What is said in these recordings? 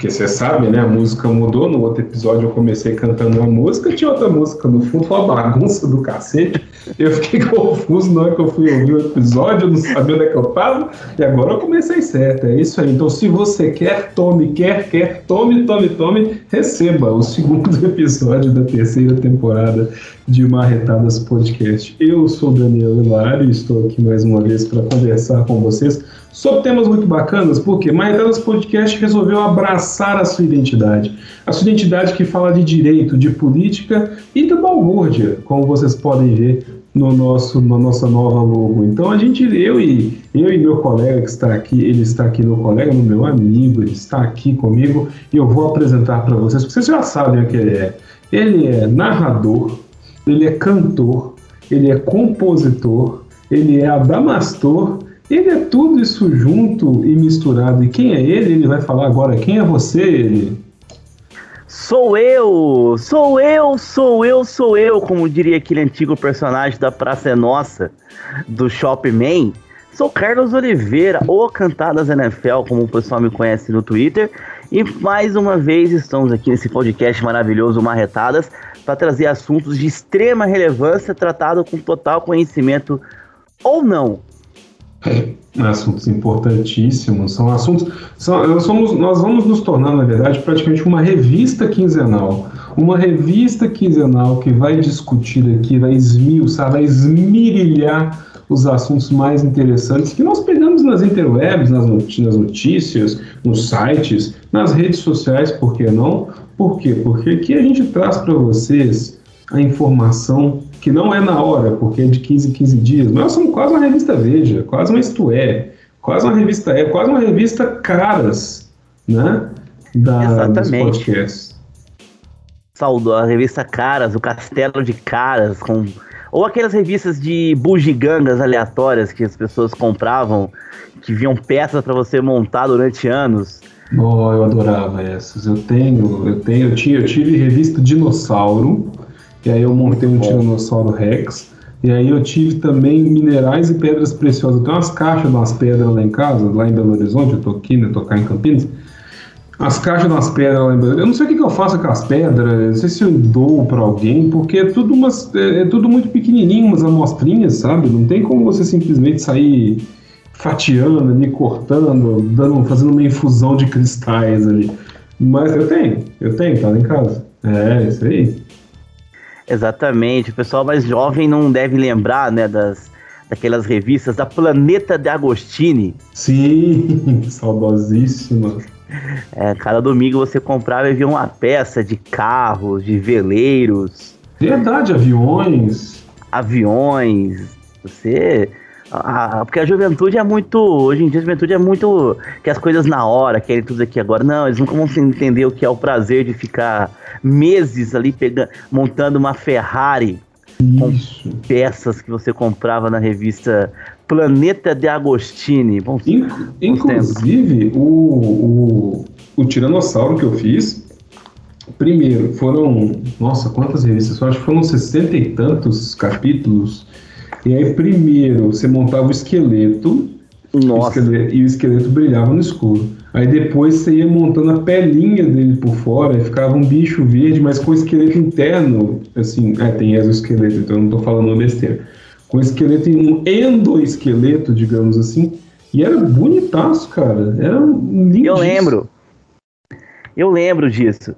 Porque você sabe, né? A música mudou. No outro episódio eu comecei cantando uma música, tinha outra música no fundo, uma bagunça do cacete. Eu fiquei confuso na hora que eu fui ouvir o episódio, não sabia onde é que eu tava, e agora eu comecei certo. É isso aí. Então, se você quer, tome, quer, quer, tome, tome, tome, receba o segundo episódio da terceira temporada de Marretadas Podcast. Eu sou Daniel Hilário e estou aqui mais uma vez para conversar com vocês sobre temas muito bacanas, porque Marretadas Podcast resolveu abraçar a sua identidade. A sua identidade que fala de direito, de política e da balbúrdia, como vocês podem ver no nosso, na nossa nova logo. Então a gente, eu e eu e meu colega que está aqui, ele está aqui, meu colega, meu amigo, ele está aqui comigo e eu vou apresentar para vocês, porque vocês já sabem o que ele é. Ele é narrador, ele é cantor, ele é compositor, ele é adamastor, ele é tudo isso junto e misturado. E quem é ele? Ele vai falar agora. Quem é você, ele? Sou eu! Sou eu, sou eu, sou eu, como diria aquele antigo personagem da Praça é Nossa, do Shopping Man. Sou Carlos Oliveira, ou Cantadas NFL, como o pessoal me conhece no Twitter. E mais uma vez estamos aqui nesse podcast maravilhoso Marretadas para trazer assuntos de extrema relevância tratado com total conhecimento ou não. É, assuntos importantíssimos, são assuntos. São, somos, nós vamos nos tornar, na verdade, praticamente uma revista quinzenal. Uma revista quinzenal que vai discutir aqui, vai esmiuçar, vai esmirilhar os assuntos mais interessantes que nós pegamos nas interwebs, nas notícias, nos sites, nas redes sociais, por que não? Por quê? Porque aqui a gente traz para vocês a informação que não é na hora, porque é de 15 em 15 dias, nós somos quase uma revista Veja, quase uma Isto É, quase uma revista É, quase uma revista Caras, né? Da, Exatamente. Saudou a revista Caras, o Castelo de Caras, com ou aquelas revistas de bugigangas aleatórias que as pessoas compravam, que vinham peças para você montar durante anos. Oh, eu adorava essas. Eu tenho, eu tenho, eu tinha, eu tive revista Dinossauro, e aí eu montei um Tiranossauro Rex. E aí eu tive também minerais e pedras preciosas. Tenho umas caixas de umas pedras lá em casa, lá em Belo Horizonte, eu tô aqui, né? Tô cá em Campinas as caixas das pedras lá Eu não sei o que, que eu faço com as pedras, não sei se eu dou para alguém, porque é tudo, umas, é, é, tudo muito pequenininho, umas amostrinhas, sabe? Não tem como você simplesmente sair fatiando ali, cortando, dando, fazendo uma infusão de cristais ali. Mas eu tenho, eu tenho, tá lá em casa. É, isso aí. Exatamente. O pessoal mais jovem não deve lembrar, né, das, daquelas revistas da Planeta de Agostini. Sim, saudosíssima. É, cada domingo você comprava e via uma peça de carros, de veleiros. Verdade, aviões. Aviões. Você. A, a, porque a juventude é muito. Hoje em dia a juventude é muito. Que as coisas na hora, querem tudo aqui agora. Não, eles nunca vão entender o que é o prazer de ficar meses ali pegando, montando uma Ferrari Isso. com peças que você comprava na revista Planeta de Agostini. Bom, inclusive, o, o, o Tiranossauro que eu fiz, primeiro, foram. Nossa, quantas revistas? Eu acho que foram sessenta e tantos capítulos. E aí, primeiro, você montava o esqueleto. Nossa. O esqueleto, e o esqueleto brilhava no escuro. Aí depois você ia montando a pelinha dele por fora, e ficava um bicho verde, mas com o esqueleto interno, assim, é, tem exoesqueleto, então eu não tô falando besteira com esqueleto em um endoesqueleto, digamos assim. E era bonitaço, cara. Era lindíssimo. Eu lembro. Eu lembro disso.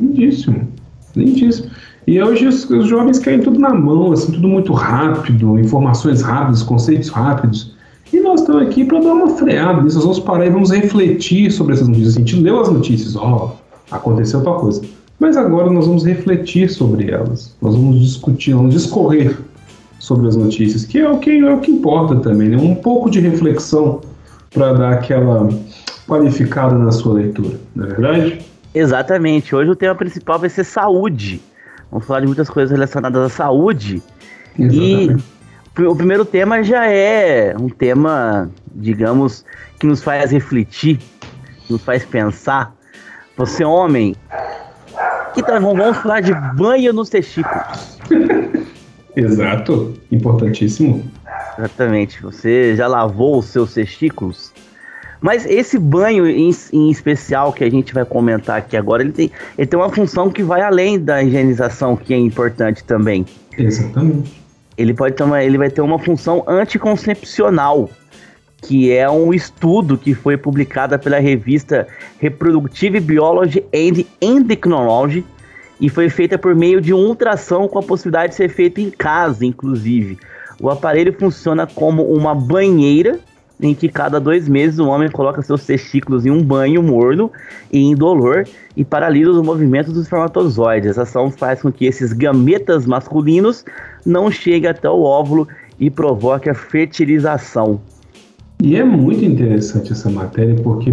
Lindíssimo. Lindíssimo. E hoje os, os, jovens querem tudo na mão, assim, tudo muito rápido, informações rápidas, conceitos rápidos. E nós estamos aqui para dar uma freada nisso. Nós vamos parar e vamos refletir sobre essas notícias. A gente leu as notícias, ó, aconteceu tal coisa. Mas agora nós vamos refletir sobre elas. Nós vamos discutir, vamos discorrer sobre as notícias, que é o que, é o que importa também, né? um pouco de reflexão para dar aquela qualificada na sua leitura, não é verdade? Exatamente. Hoje o tema principal vai ser saúde. Vamos falar de muitas coisas relacionadas à saúde. Exatamente. E o primeiro tema já é um tema, digamos, que nos faz refletir, nos faz pensar. Você, homem, que tá, vamos falar de banho nos testículos. Exato, importantíssimo. Exatamente. Você já lavou os seus testículos? Mas esse banho em, em, especial que a gente vai comentar aqui agora, ele tem, ele tem uma função que vai além da higienização, que é importante também. Exatamente. Ele, pode ter uma, ele vai ter uma função anticoncepcional, que é um estudo que foi publicado pela revista Reproductive Biology and Endocrinology e foi feita por meio de um ultrassom com a possibilidade de ser feito em casa, inclusive. O aparelho funciona como uma banheira em que cada dois meses o homem coloca seus testículos em um banho morno e indolor e paralisa os movimentos dos espermatozoides. Essa ação faz com que esses gametas masculinos não cheguem até o óvulo e provoque a fertilização. E é muito interessante essa matéria porque,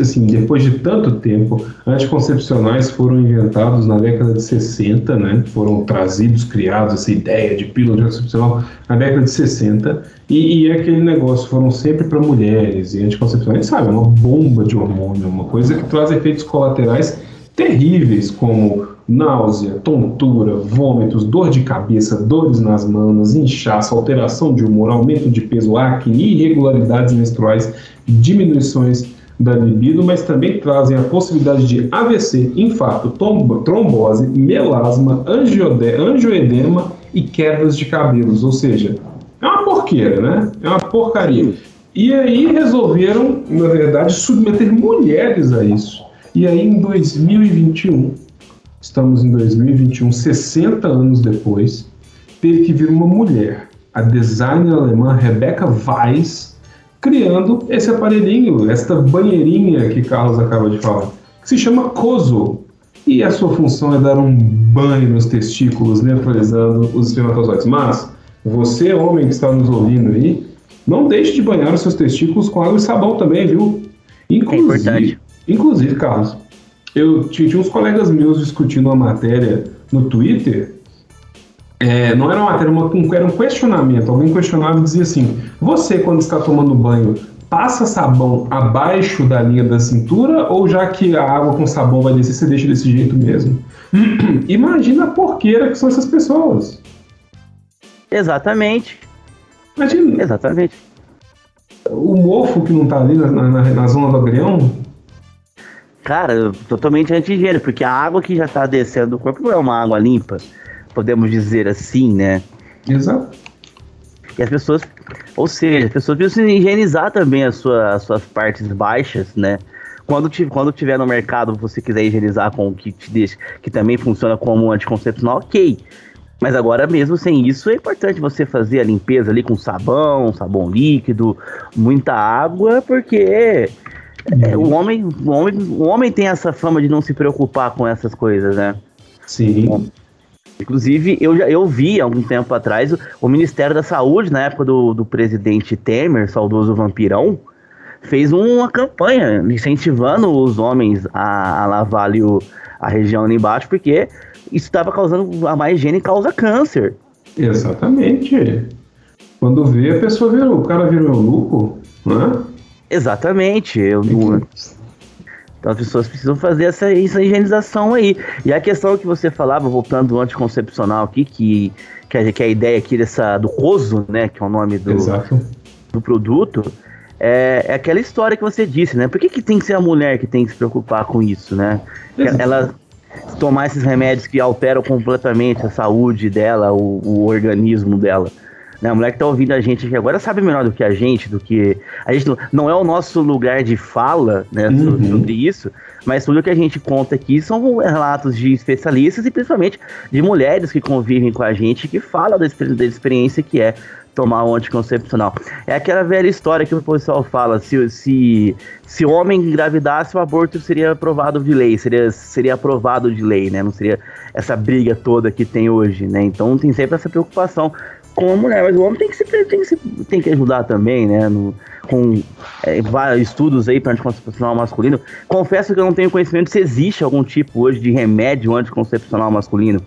assim, depois de tanto tempo, anticoncepcionais foram inventados na década de 60, né? Foram trazidos, criados essa ideia de pílula anticoncepcional na década de 60 e, e é aquele negócio foram sempre para mulheres e anticoncepcionais, sabe, é uma bomba de hormônio, uma coisa que traz efeitos colaterais terríveis como náusea, tontura, vômitos, dor de cabeça, dores nas manos, inchaço, alteração de humor, aumento de peso, acne, irregularidades menstruais, diminuições da libido, mas também trazem a possibilidade de AVC, infarto, trombose, melasma, angioedema e quedas de cabelos, ou seja, é uma porqueira, né? É uma porcaria. E aí resolveram, na verdade, submeter mulheres a isso. E aí em 2021 Estamos em 2021, 60 anos depois, teve que vir uma mulher, a designer alemã Rebecca Weiss, criando esse aparelhinho, esta banheirinha que Carlos acaba de falar, que se chama Coso. E a sua função é dar um banho nos testículos, neutralizando os espermatozoides. Mas, você, homem que está nos ouvindo aí, não deixe de banhar os seus testículos com água e sabão também, viu? Inclusive, é importante. Inclusive, Carlos, eu tinha uns colegas meus discutindo uma matéria no Twitter. É, não era uma matéria, uma, era um questionamento. Alguém questionava e dizia assim: Você, quando está tomando banho, passa sabão abaixo da linha da cintura ou já que a água com sabão vai descer, você deixa desse jeito mesmo? Imagina a porqueira que são essas pessoas. Exatamente. Imagina. Exatamente. O mofo que não está ali na, na, na zona do agrião Cara, totalmente anti-higiene, porque a água que já tá descendo do corpo não é uma água limpa, podemos dizer assim, né? Exato. E as pessoas, ou seja, as pessoas precisam higienizar também as, suas as suas partes baixas, né? Quando, quando tiver no mercado, você quiser higienizar com o que te deixa, que também funciona como anticoncepcional, ok. Mas agora mesmo sem isso é importante você fazer a limpeza ali com sabão, sabão líquido, muita água, porque é, o, homem, o, homem, o homem tem essa fama de não se preocupar com essas coisas, né? Sim. Bom, inclusive, eu já eu vi algum tempo atrás o, o, Ministério da Saúde, na época do, do presidente Temer, saudoso vampirão, fez uma campanha incentivando os homens a, a lavar ali o, a região ali embaixo, porque isso estava causando a má higiene causa câncer. Exatamente. Quando vê, a pessoa vira, o cara vira um eunuco, né? Exatamente. Eu não... Então as pessoas precisam fazer essa, essa higienização aí. E a questão que você falava, voltando do anticoncepcional aqui, que, que, a, que a ideia aqui dessa, do COSO, né, que é o nome do, do produto, é, é, aquela história que você disse, né? Por que, que tem que ser a mulher que tem que se preocupar com isso, né? Ela tomar esses remédios que alteram completamente a saúde dela, o, o organismo dela. Né? A mulher que tá ouvindo a gente aqui agora sabe melhor do que a gente, do que. A gente não, não é o nosso lugar de fala né, uhum. sobre isso, mas tudo que a gente conta aqui são relatos de especialistas e principalmente de mulheres que convivem com a gente que falam da, da experiência que é tomar um anticoncepcional. É aquela velha história que o pessoal fala: se, se, se homem engravidasse, o aborto seria aprovado de lei, seria, seria aprovado de lei, né? Não seria essa briga toda que tem hoje, né? Então tem sempre essa preocupação com a mulher, mas o homem tem que, se, tem que, se, tem que ajudar também, né? No, com é, vários estudos aí para anticoncepcional masculino. Confesso que eu não tenho conhecimento se existe algum tipo hoje de remédio anticoncepcional masculino.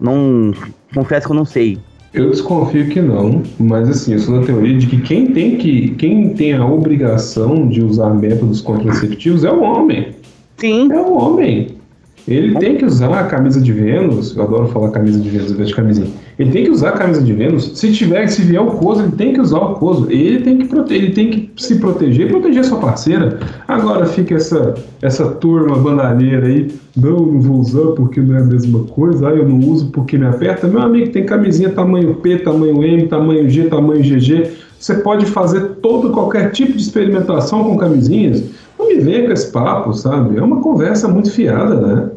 Não, confesso que eu não sei. Eu desconfio que não, mas assim, eu sou da teoria de que quem tem que quem tem a obrigação de usar métodos contraceptivos é o homem. Sim. É o homem. Ele tem que usar a camisa de Vênus, eu adoro falar camisa de Vênus, de camisinha. Ele tem que usar a camisa de Vênus. Se tiver, se vier o coso, ele tem que usar o coso. Ele tem que, ele tem que se proteger e proteger sua parceira. Agora fica essa, essa turma bandalheira aí. Não, não vou usar porque não é a mesma coisa. Ah, eu não uso porque me aperta. Meu amigo, tem camisinha tamanho P, tamanho M, tamanho G, tamanho GG. Você pode fazer todo qualquer tipo de experimentação com camisinhas. Não me venha com esse papo, sabe? É uma conversa muito fiada, né?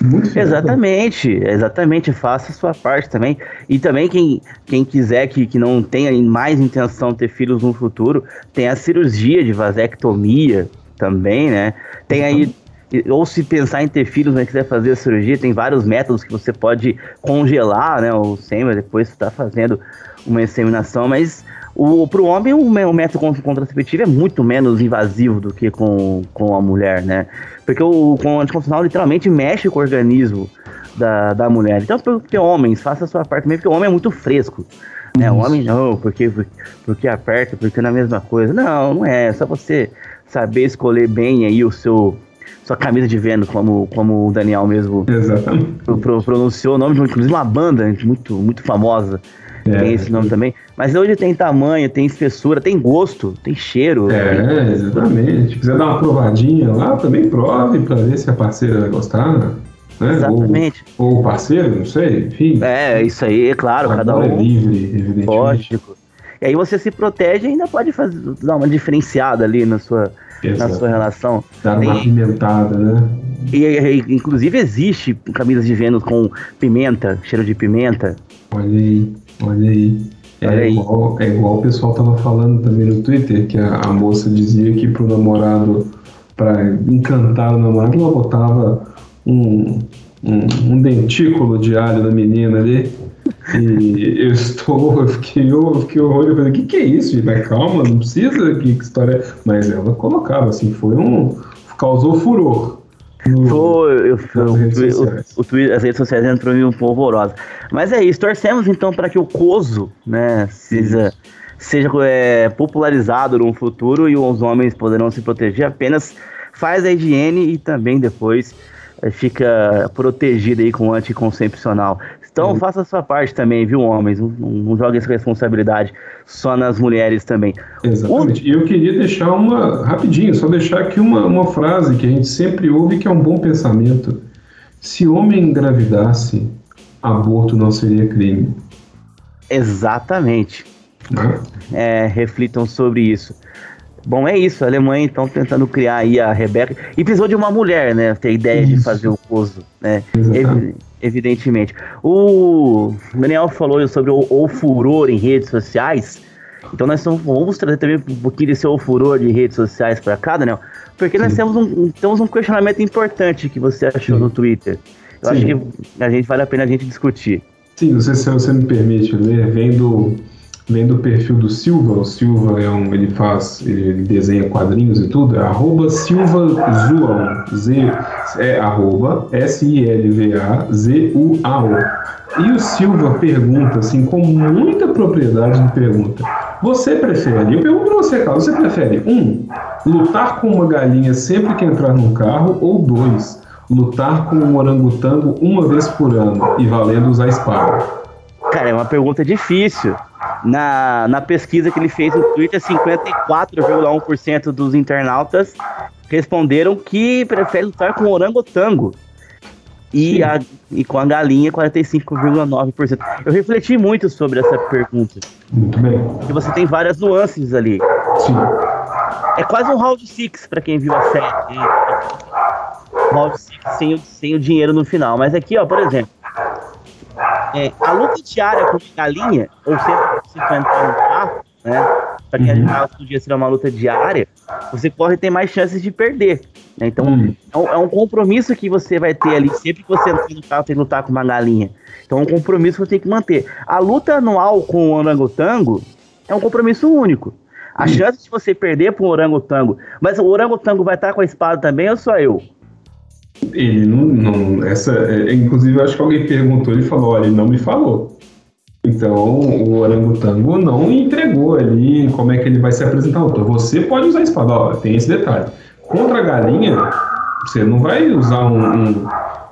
Muito exatamente, exatamente, faça a sua parte também. E também quem, quem quiser que, que não tenha mais intenção de ter filhos no futuro, tem a cirurgia de vasectomia também, né? Tem aí, ou se pensar em ter filhos, mas quiser fazer a cirurgia, tem vários métodos que você pode congelar, né? O sêmen, depois está fazendo uma inseminação, mas o, pro homem o, o método contraceptivo é muito menos invasivo do que com, com a mulher, né? Porque o, o anticoncepcional literalmente mexe com o organismo da, da mulher. Então, porque homens, faça a sua parte também, porque o homem é muito fresco. Né? O homem não, porque, porque aperta, porque não é a mesma coisa. Não, não é. É só você saber escolher bem aí o seu sua camisa de Vênus, como, como o Daniel mesmo Exatamente. Pronunciou o nome de inclusive uma banda muito, muito famosa. É, tem esse nome também. Mas hoje tem tamanho, tem espessura, tem gosto, tem cheiro. É, exatamente. Se quiser dar uma provadinha lá, também prove para ver se a parceira vai gostar. Né? Exatamente. Ou, o parceiro, não sei, enfim. É, isso aí, é claro, cada um. é livre, evidentemente. Lógico. E aí você se protege e ainda pode fazer, dar uma diferenciada ali na sua, na sua relação. Dar uma pimentada, né? E, e, inclusive existe camisas de Vênus com pimenta, cheiro de pimenta. Olha aí, olha aí. É igual, é igual o pessoal tava falando também no Twitter, que a, a moça dizia que pro namorado, para encantar o namorado, ela botava um, um, um, dentículo de alho na menina ali. E eu estou, eu fiquei, eu fiquei horror, eu falei, o que, que é isso? Gente? Mas calma, não precisa, que, que história é? Mas ela colocava, assim, foi um. causou furor. Foi, eu, eu, o, o, as redes sociais entrou em um polvorosa. Mas é isso, torcemos então para que o COSO né, seja, seja é, popularizado no futuro e os homens poderão se proteger. Apenas faz a higiene e também depois é, fica protegido aí com anticoncepcional. Então uhum. faça a sua parte também, viu, homens? Não, não jogue essa responsabilidade só nas mulheres também. Exatamente. E eu queria deixar uma, rapidinho, só deixar aqui uma, uma frase que a gente sempre ouve que é um bom pensamento. Se homem engravidasse, aborto não seria crime. Exatamente. Né? É, reflitam sobre isso. Bom, é isso. A Alemanha, então, tentando criar aí a Rebeca. E precisou de uma mulher, né? Ter ideia isso. de fazer o coso, né? Exatamente evidentemente. O Daniel falou sobre o, o furor em redes sociais. Então nós vamos trazer também um pouquinho desse furor de redes sociais para cá, Daniel, porque nós temos um, temos um questionamento importante que você achou Sim. no Twitter. Eu Sim. acho que a gente vale a pena a gente discutir. Sim, não sei se você me permite ler, vem do, vem do perfil do Silva, o Silva é um, ele faz, ele desenha quadrinhos e tudo, é arroba Silva Zual, Z, é arroba S-I-L-V-A-Z-U-A-O. E o Silva pergunta, assim, com muita propriedade de pergunta, você prefere, eu pergunto pra você, Carlos, você prefere, um, lutar com uma galinha sempre que entrar num carro, ou dois, lutar com um orangotango uma vez por ano e valendo usar espada? Cara, é uma pergunta difícil na, na pesquisa que ele fez no Twitter, 54,1% dos internautas responderam que preferem lutar com orangotango. E, a, e com a galinha, 45,9%. Eu refleti muito sobre essa pergunta. Muito bem. Porque você tem várias nuances ali. Sim. É quase um round six para quem viu a série. Round six sem, sem o dinheiro no final. Mas aqui, ó, por exemplo, é, a luta diária com galinha, ou sempre que você entrar no carro, né? Pra quem uhum. que podia ser uma luta diária, você corre ter mais chances de perder. Né? Então, uhum. é, um, é, um, compromisso que você vai ter ali. Sempre que você entrar no carro, tem que lutar com uma galinha. Então, é um compromisso que você tem que manter. A luta anual com o orangotango é um compromisso único. A uhum. chance de você perder para um orangotango, mas o orangotango vai estar com a espada também ou só eu? Ele não. não essa, é, inclusive, eu acho que alguém perguntou, ele falou: olha, ele não me falou. Então, o orangotango não entregou ali como é que ele vai se apresentar. Então, você pode usar a espada, ó, tem esse detalhe. Contra a galinha, você não vai usar um, um,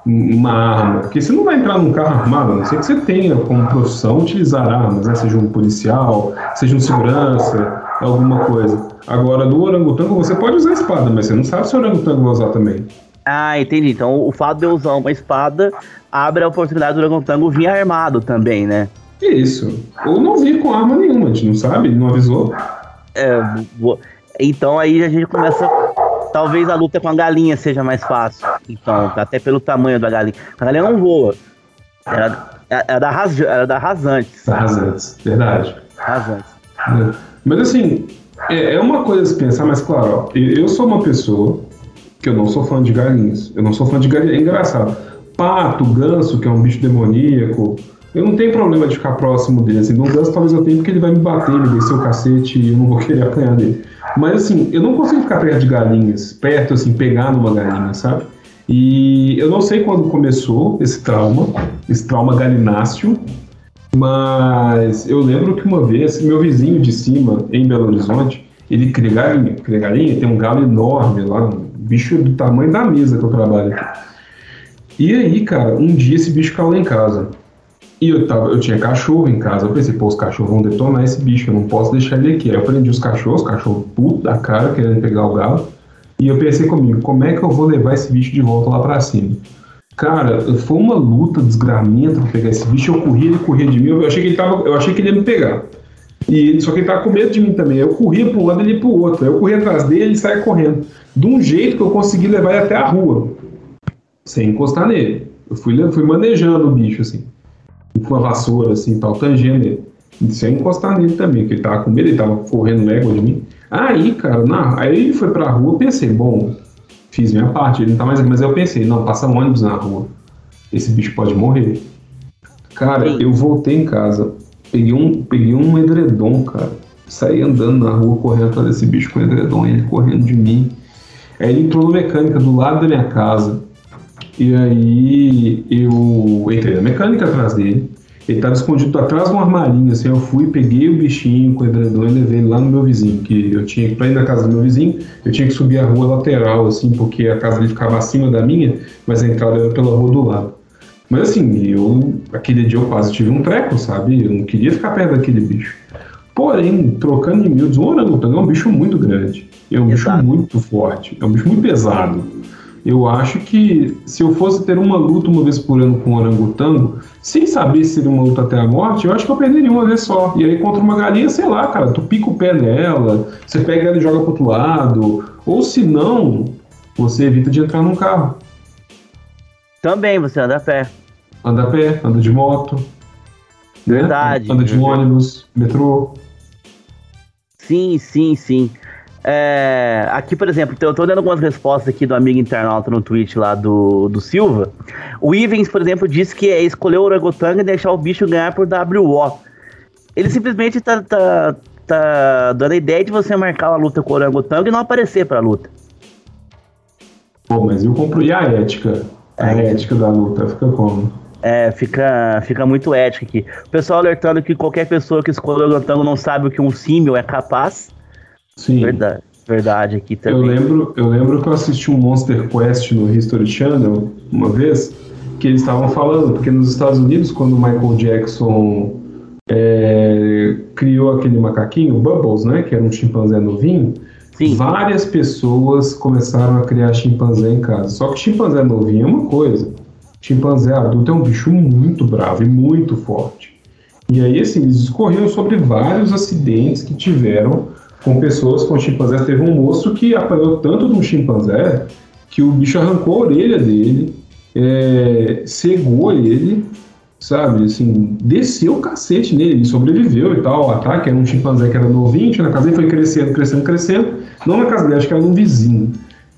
uma arma. Porque você não vai entrar num carro armado, a não ser que você tenha como profissão utilizar armas, né? Seja um policial, seja um segurança, alguma coisa. Agora, no orangotango você pode usar espada, mas você não sabe se o orangotango vai usar também. Ah, entendi. Então o fato de eu usar uma espada abre a oportunidade do orangotango vir armado também, né? Isso. Ou não vir com arma nenhuma, a gente não sabe, ele não avisou. É, vou... então aí a gente começa. Talvez a luta com a galinha seja mais fácil. Então, até pelo tamanho da galinha. A galinha não voa. Era, era, da, ras, era da Rasantes. Da Rasantes, verdade. Rasantes. É. Mas assim, é, é uma coisa se pensar, mas claro, ó, eu sou uma pessoa que eu não sou fã de galinhas. Eu não sou fã de galinhas. É engraçado. Pato, ganso, que é um bicho demoníaco, eu não tenho problema de ficar próximo dele. Assim, no ganso talvez eu tenha porque ele vai me bater, me descer o cacete e eu não vou querer apanhar dele. Mas assim, eu não consigo ficar perto de galinhas, perto assim, pegar numa galinha, sabe? E eu não sei quando começou esse trauma, esse trauma galináceo, mas eu lembro que uma vez, meu vizinho de cima, em Belo Horizonte, ele cria galinha, cria galinha, tem um galo enorme lá, bicho do tamanho da mesa que eu trabalho. E aí, cara, um dia esse bicho caiu lá em casa. E eu, tava, eu tinha cachorro em casa. Eu pensei, pô, os cachorros vão detonar esse bicho, eu não posso deixar ele aqui. Aí eu prendi os cachorros, os cachorros puto da cara, querendo pegar o galo. E eu pensei comigo, como é que eu vou levar esse bicho de volta lá pra cima? Cara, foi uma luta desgramenta pra pegar esse bicho. Eu corria, ele corria de mim. Eu achei que ele, tava, eu achei que ele ia me pegar. E só que ele tava com medo de mim também. Eu corria para um lado e ele para o outro. Eu corria atrás dele e ele saia correndo. De um jeito que eu consegui levar ele até a rua, sem encostar nele. Eu fui, fui manejando o bicho, assim com uma vassoura, assim, tal, tangendo ele. Sem encostar nele também, porque ele tava com medo, ele tava correndo légua de mim. Aí, cara, na, aí ele foi pra rua, eu pensei, bom, fiz minha parte, ele não tá mais aqui, mas eu pensei, não, passa um ônibus na rua. Esse bicho pode morrer. Cara, eu voltei em casa, peguei um, peguei um edredom, cara. Saí andando na rua, correndo atrás desse bicho com edredom, ele correndo de mim. Aí ele entrou no mecânica do lado da minha casa. E aí eu entrei na mecânica atrás dele. Ele estava escondido atrás de um armarinho, assim, eu fui, peguei o bichinho com o edredom e levei ele lá no meu vizinho, que eu tinha que, pra ir na casa do meu vizinho, eu tinha que subir a rua lateral, assim, porque a casa dele ficava acima da minha, mas a entrada era pela rua do lado. Mas assim, eu, aquele dia eu quase tive um treco, sabe? Eu não queria ficar perto daquele bicho. Porém, trocando em miúdos, um orangotango é um bicho muito grande, é um Exato. bicho muito forte, é um bicho muito pesado. Eu acho que se eu fosse ter uma luta uma vez por ano com um orangotango, sem saber se seria uma luta até a morte, eu acho que eu perderia uma vez só. E aí contra uma galinha, sei lá, cara, tu pica o pé nela, você pega ela e joga pro outro lado. Ou se não, você evita de entrar num carro. Também, você anda a pé. Anda a pé, anda de moto. Né? Verdade. Anda de ônibus, metrô. Sim, sim, sim. É, aqui, por exemplo, eu tô dando algumas respostas aqui do amigo internauta no tweet lá do, do Silva. O Ivens, por exemplo, disse que é escolher o Orangotanga e deixar o bicho ganhar por WO. Ele simplesmente tá, tá, tá dando a ideia de você marcar uma luta com o Orangotanga e não aparecer pra luta. Pô, mas eu compro e a ética? A é. ética da luta fica como? É, fica, fica muito ética aqui. O pessoal alertando que qualquer pessoa que escolhe o Orangotanga não sabe o que um símil é capaz. Sim. Verdade, verdade aqui também. Eu lembro, eu lembro que eu assisti um Monster Quest no History Channel uma vez, que eles estavam falando, porque nos Estados Unidos, quando o Michael Jackson é, criou aquele macaquinho, Bubbles, né, que era um chimpanzé novinho, Sim. várias pessoas começaram a criar chimpanzé em casa. Só que chimpanzé novinho é uma coisa, chimpanzé adulto é um bicho muito bravo e muito forte. E aí, assim, eles discorriam sobre vários acidentes que tiveram com pessoas com chimpanzés. Teve um moço que apanhou tanto de um chimpanzé que o bicho arrancou a orelha dele, é, cegou ele, sabe? Assim, desceu o cacete nele, ele sobreviveu e tal. O ataque era um chimpanzé que era novinho, na casa dele, foi crescendo, crescendo, crescendo. Não na casa dele, acho que era num vizinho.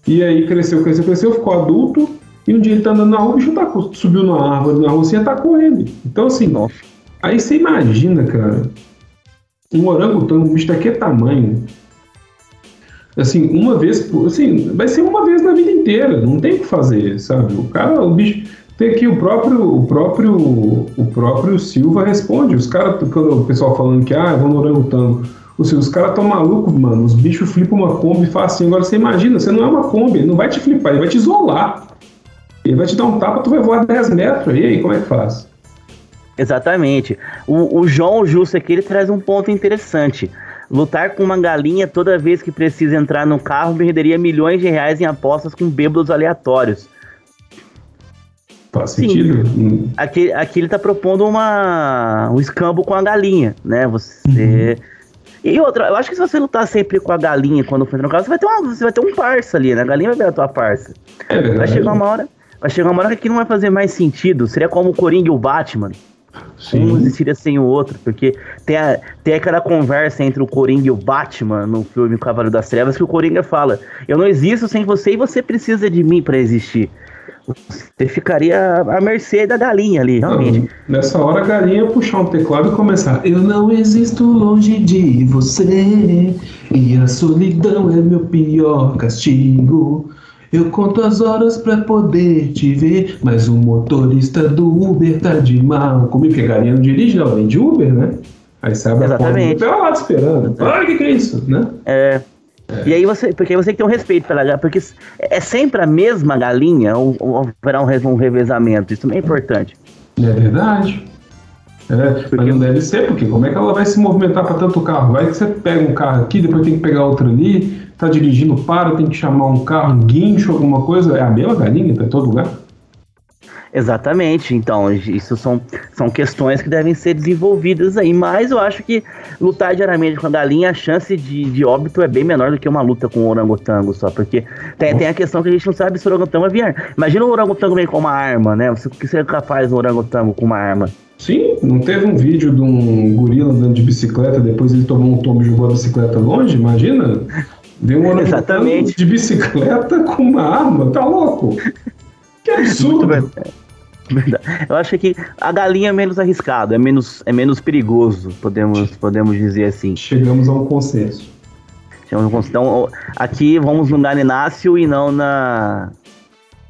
E aí cresceu, cresceu, cresceu, ficou adulto. E um dia ele tá andando na rua, o bicho tá, subiu numa árvore na rua assim e atacou ele. Então, assim, Nossa. aí você imagina, cara, um orangotango, um bicho daquele tamanho, assim, uma vez, assim, vai ser uma vez na vida inteira, não tem o que fazer, sabe? O cara, o bicho, tem aqui o próprio, o próprio, o próprio Silva responde, os caras, o pessoal falando que, ah, vou no orangotango, os, os caras tão malucos, mano, os bichos flipam uma Kombi e fazem assim, agora você imagina, você não é uma Kombi, ele não vai te flipar, ele vai te isolar. Ele vai te dar um tapa, tu vai voar 10 metros. E aí, como é que faz? Exatamente. O, o João Justo aqui ele traz um ponto interessante. Lutar com uma galinha toda vez que precisa entrar no carro perderia milhões de reais em apostas com bêbados aleatórios. Faz sentido. Hum. Aqui, aqui ele tá propondo uma, um escambo com a galinha, né? Você. Uhum. E outra, eu acho que se você lutar sempre com a galinha quando for no carro, você vai ter, uma, você vai ter um parça ali, né? A galinha vai ver a tua parça. É vai chegar uma hora. Vai chegar uma hora que não vai fazer mais sentido. Seria como o Coringa e o Batman. Sim. Um existiria sem o outro, porque tem, a, tem aquela conversa entre o Coringa e o Batman no filme Cavaleiro das Trevas que o Coringa fala: Eu não existo sem você e você precisa de mim para existir. Você ficaria à mercê da galinha ali, realmente. Não, nessa hora a galinha ia puxar um teclado e começar: Eu não existo longe de você, e a solidão é meu pior castigo. Eu conto as horas pra poder te ver, mas o motorista do Uber tá de mal. Como que a galinha não dirige, não, vem de Uber, né? Aí sabe Exatamente. a porta, lá esperando. Olha o que, que é isso, né? É. É. E aí você, porque você tem que ter um respeito pela galinha, porque é sempre a mesma galinha ou, ou haverá um, um revezamento, isso também é importante. É verdade. É, porque... Mas não deve ser, porque como é que ela vai se movimentar para tanto carro? Vai que você pega um carro aqui, depois tem que pegar outro ali, tá dirigindo, para, tem que chamar um carro, um guincho, alguma coisa. É a mesma galinha para todo lugar? Exatamente, então, isso são, são questões que devem ser desenvolvidas aí, mas eu acho que lutar diariamente com a galinha, a chance de, de óbito é bem menor do que uma luta com o orangotango só, porque tem, tem a questão que a gente não sabe se o orangotango é VR. Imagina o orangotango vem com uma arma, né? O que seria capaz do orangotango com uma arma? Sim, não teve um vídeo de um gorila andando de bicicleta, depois ele tomou um tombo e jogou a bicicleta longe, imagina? Deu um Exatamente. de bicicleta com uma arma, tá louco? Que absurdo! Eu acho que a galinha é menos arriscado, é menos, é menos perigoso, podemos, podemos dizer assim. Chegamos a um consenso. Chegamos a um consenso. Então, aqui vamos no galináceo e não na.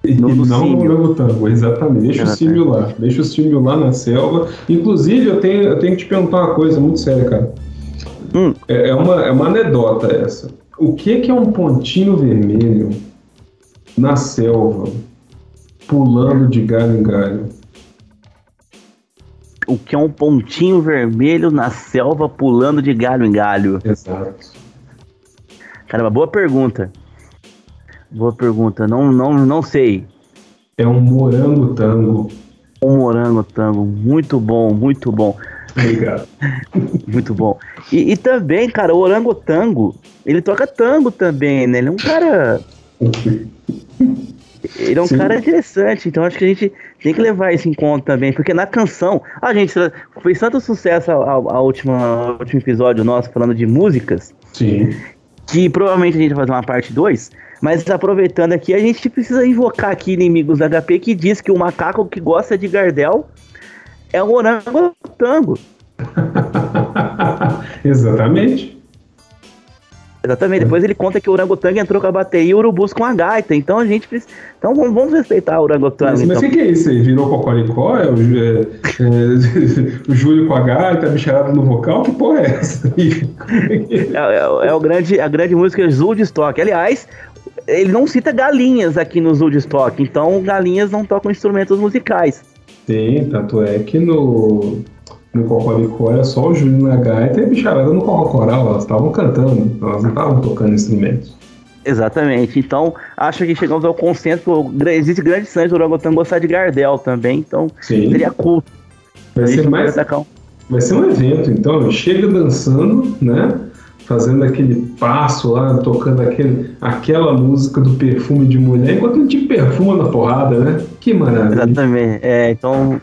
No, no não símio. no orangotango, exatamente. Deixa exatamente. o símio lá. Deixa o símio lá na selva. Inclusive, eu tenho, eu tenho que te perguntar uma coisa muito séria, cara. Hum. É, é, uma, é uma anedota essa. O que, que é um pontinho vermelho na selva pulando de galho em galho? O que é um pontinho vermelho na selva pulando de galho em galho? Exato. Caramba, boa pergunta. Boa pergunta. Não, não, não sei. É um morango tango. Um morango tango. Muito bom, muito bom. Obrigado. muito bom. E, e, também, cara, o orangotango, ele toca tango também, né? Ele é um cara. Ele é um Sim. cara interessante, então acho que a gente tem que levar isso em conta também, porque na canção, a gente fez tanto sucesso a, a, a última, último episódio nosso falando de músicas, Sim. que provavelmente a gente vai fazer uma parte 2, mas aproveitando aqui, a gente precisa invocar aqui inimigos da HP que diz que o macaco que gosta de Gardel é um orangotango. Exatamente. Exatamente. Depois ele conta que o orangotango entrou com a bateria e o urubus com a gaita. Então a gente precisa. Então vamos, respeitar o orangotango. Mas, então. mas o que é isso aí? Virou cocoricó? É o, é, é, o Júlio com a gaita, a bicharada no vocal? Que porra é essa? é, é, é, o grande, a grande música Stock. Aliás, ele não cita galinhas aqui no Stock. Então galinhas não tocam instrumentos musicais. Sim, tanto é que no no Cocoricó era só o Júlio na gaita e a bicharada no Cocoral, elas estavam cantando, elas não estavam tocando instrumentos. Exatamente, então acho que chegamos ao consenso existe grande chance do orangotango gostar de Gardel também, então Sim. seria culto. Vai ser, mais, vai ser um evento, então, chega dançando, né? Fazendo aquele passo lá, tocando aquele, aquela música do perfume de mulher, enquanto a gente perfuma na porrada, né? Que maravilha. Exatamente, é, então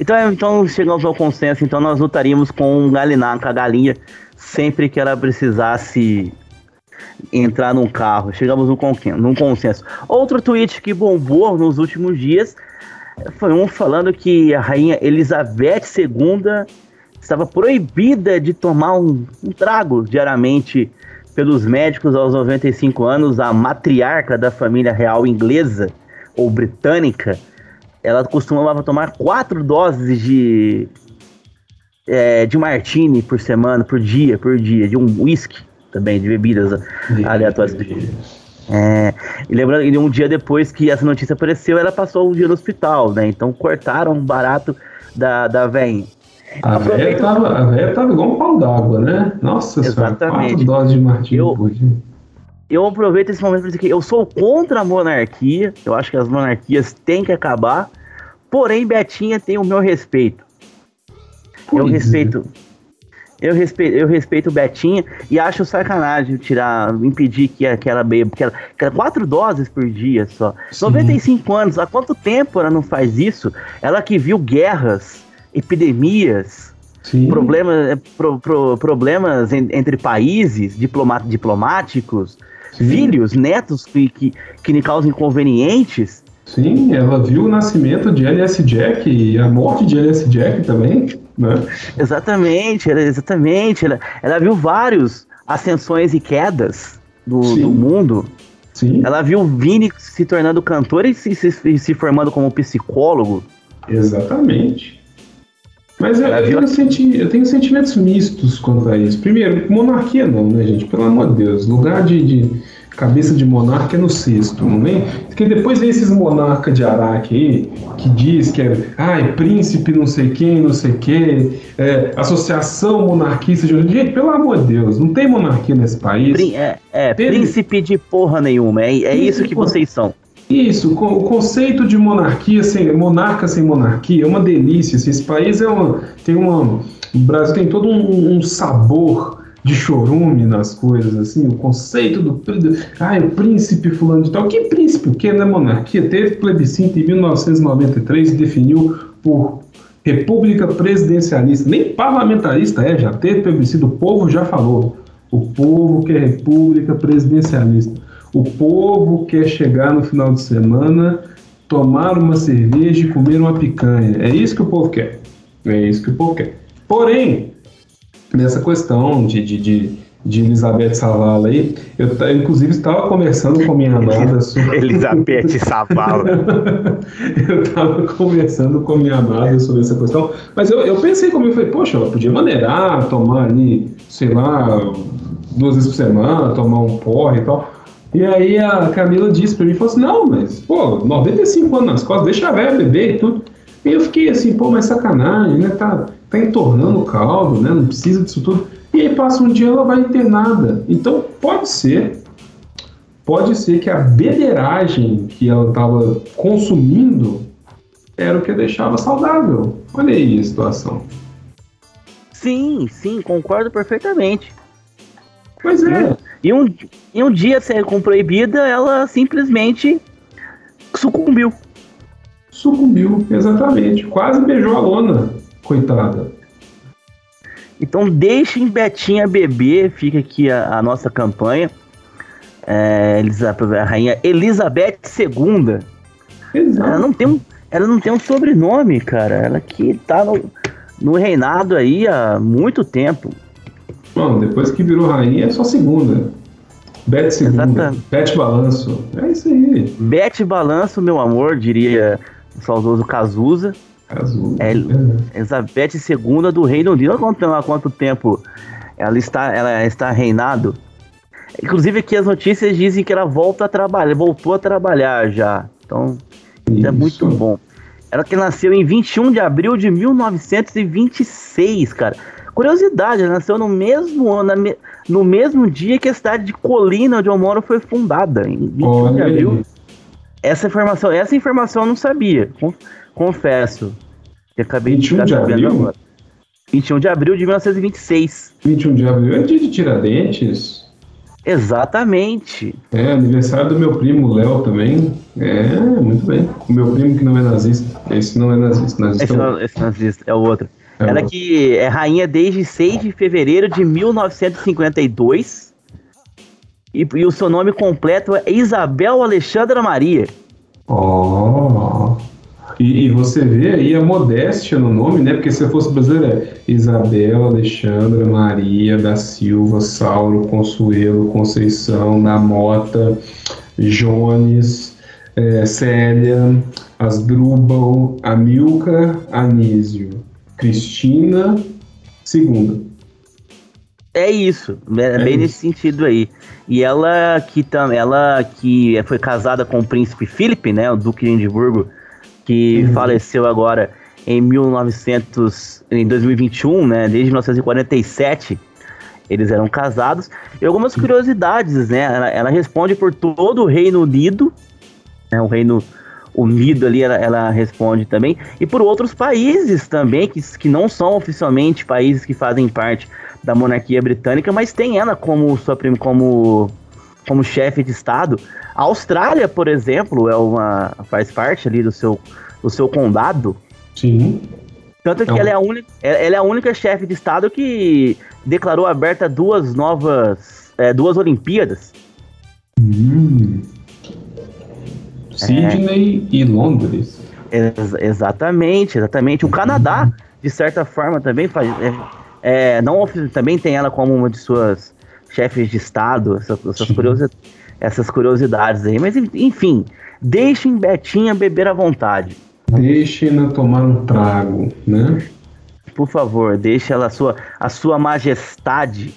então, então chegamos ao consenso, então nós lutaríamos com um galiná, com a galinha, sempre que ela precisasse entrar num carro. Chegamos num consenso. Outro tweet que bombou nos últimos dias foi um falando que a rainha Elizabeth II estava proibida de tomar um, um trago diariamente pelos médicos aos 95 anos. A matriarca da família real inglesa ou britânica ela costumava tomar quatro doses de é, de martini por semana, por dia, por dia, de um whisky também, de bebidas aleatórias. É, e lembrando, e um dia depois que essa notícia apareceu, ela passou um dia no hospital, né? Então cortaram um barato da, da velhinha. A velha tava, a véia tava igual um pau d'água, né? Nossa Exatamente. senhora, quatro doses de martinho Eu- por dia. Eu aproveito esse momento para dizer que eu sou contra a monarquia. Eu acho que as monarquias têm que acabar. Porém, Betinha tem o meu respeito. eu Pois é. respeito. Eu respeito, eu respeito Betinha e acho sacanagem tirar, impedir que aquela beba, ela, que ela- quatro doses por dia só. Sim. 95 anos, há quanto tempo ela não faz isso? Ela que viu guerras, epidemias, Sim. problema, é, pro- pro- problemas en- entre países diplomáticos, Sim. filhos, netos que, que, que lhe causam inconvenientes. Sim, ela viu o nascimento de LS Jack e a morte de LS Jack também, né? Exatamente, ela, exatamente. Ela, ela viu vários ascensões e quedas do, Sim. do mundo. Sim, Ela viu o Vini se tornando cantor e se, se, se formando como psicólogo. exatamente. Mas eu, eu tenho senti- eu tenho sentimentos mistos quanto a isso. Primeiro, monarquia não, né, gente? Pelo amor de Deus. Lugar de, de cabeça de monarca é no cesto, não vem? Porque depois vem esses monarcas de Araque aí, que diz que é, ai, príncipe não sei quem, não sei quem, é, associação monarquista. de- Gente, pelo amor de Deus, não tem monarquia nesse país. É, é, príncipe de porra nenhuma. É, é isso que vocês são. Isso, o conceito de monarquia sem monarca sem monarquia é uma delícia. assim, esse país é uma tem uma o Brasil tem todo um, um sabor de chorume nas coisas assim. O conceito do, do ai, o príncipe fulano de tal. Que príncipe? O que não é monarquia? Teve plebiscito em 1993 e definiu por república presidencialista. Nem parlamentarista é, já teve plebiscito. O povo já falou. O povo quer república presidencialista. O povo quer chegar no final de semana, tomar uma cerveja e comer uma picanha. É isso que o povo quer. É isso que o povo quer. Porém, nessa questão de, de, de, de Elizabeth Savala aí, eu inclusive estava conversando com minha amada sobre. Elizabeth Savala. eu estava conversando com minha amada sobre essa questão, mas eu, eu pensei comigo, falei, poxa, ela podia maneirar, tomar ali, sei lá, duas vezes por semana, tomar um porre e tal. E aí a Camila disse pra mim, falou assim, não, mas, pô, 95 anos nas costas, deixa a velha beber e tudo. E eu fiquei assim, pô, mas sacanagem, né? Tá, tá entornando o caldo, né? Não precisa disso tudo. E aí passa um dia ela vai internada. Então pode ser pode ser que a beberagem que ela estava consumindo era o que a deixava saudável. Olha aí a situação. Sim, sim, concordo perfeitamente. Pois é, E um, e um dia, se- com proibida, ela simplesmente sucumbiu. sucumbiu, exatamente. Quase beijou a lona, coitada. Então deixem Betinha beber, fica aqui a, a nossa campanha. É, Elizabeth, a rainha Elizabeth II. Ela Exato. não tem um, ela não tem um sobrenome, cara. Ela que tá no, no reinado aí há muito tempo. Bom, depois que virou rainha é só segunda. Bete segunda. Exatamente. Bete balanço. É isso aí. Bete Balanço, meu amor, diria o saudoso Cazuza. Azul. É, Elizabeth II do Reino Unido. Olha há quanto tempo ela está, ela está reinado. Inclusive aqui as notícias dizem que ela volta a trabalhar, voltou a trabalhar já. Então, isso é muito bom. Ela que nasceu em 21 de abril de 1926, cara. Curiosidade, ela nasceu no mesmo ano, no mesmo dia que a cidade de Colina, onde eu moro, foi fundada, em 21 de abril. Essa informação, essa informação eu não sabia, con- confesso. Eu acabei 21 ficar de sabendo abril? agora. 21 de abril de 1926. 21 de abril é dia de Tiradentes. Exatamente. É, aniversário do meu primo Léo também. É, muito bem. O meu primo que não é nazista. Esse não é nazista. Esse, é não, esse nazista é o outro. É Ela que é rainha desde 6 de fevereiro de 1952. E, e o seu nome completo é Isabel Alexandra Maria. Ó. E, e você vê aí a modéstia no nome, né? Porque se fosse brasileiro é Isabel, Alexandra, Maria da Silva, Sauro, Consuelo, Conceição, da Mota, Jones, eh, Célia, Asdrubal, Amilcar, Anísio, Cristina, segunda. É isso, é, é bem isso. nesse sentido aí. E ela que, tam, ela que foi casada com o príncipe Felipe, né, o duque de Edimburgo, que uhum. faleceu agora em 1900, em 2021, né, desde 1947, eles eram casados. E algumas curiosidades, né, ela, ela responde por todo o Reino Unido, né, o Reino Unido ali, ela, ela, responde também, e por outros países também, que, que não são oficialmente países que fazem parte da monarquia britânica, mas tem ela como sua como como chefe de estado. A Austrália, por exemplo, é uma faz parte ali do seu do seu condado. Sim. Tanto que então... ela é a única ela é a única chefe de estado que declarou aberta duas novas é, duas Olimpíadas. Hum. Sydney é. e Londres. Ex exatamente, exatamente. O Canadá, de certa forma, também faz. É, é, não também tem ela como uma de suas chefes de estado, essas, essas, curiosi essas curiosidades aí. Mas enfim, deixem Betinha beber à vontade. Deixem-na tomar um trago, né? Por favor, deixe ela a sua, a sua majestade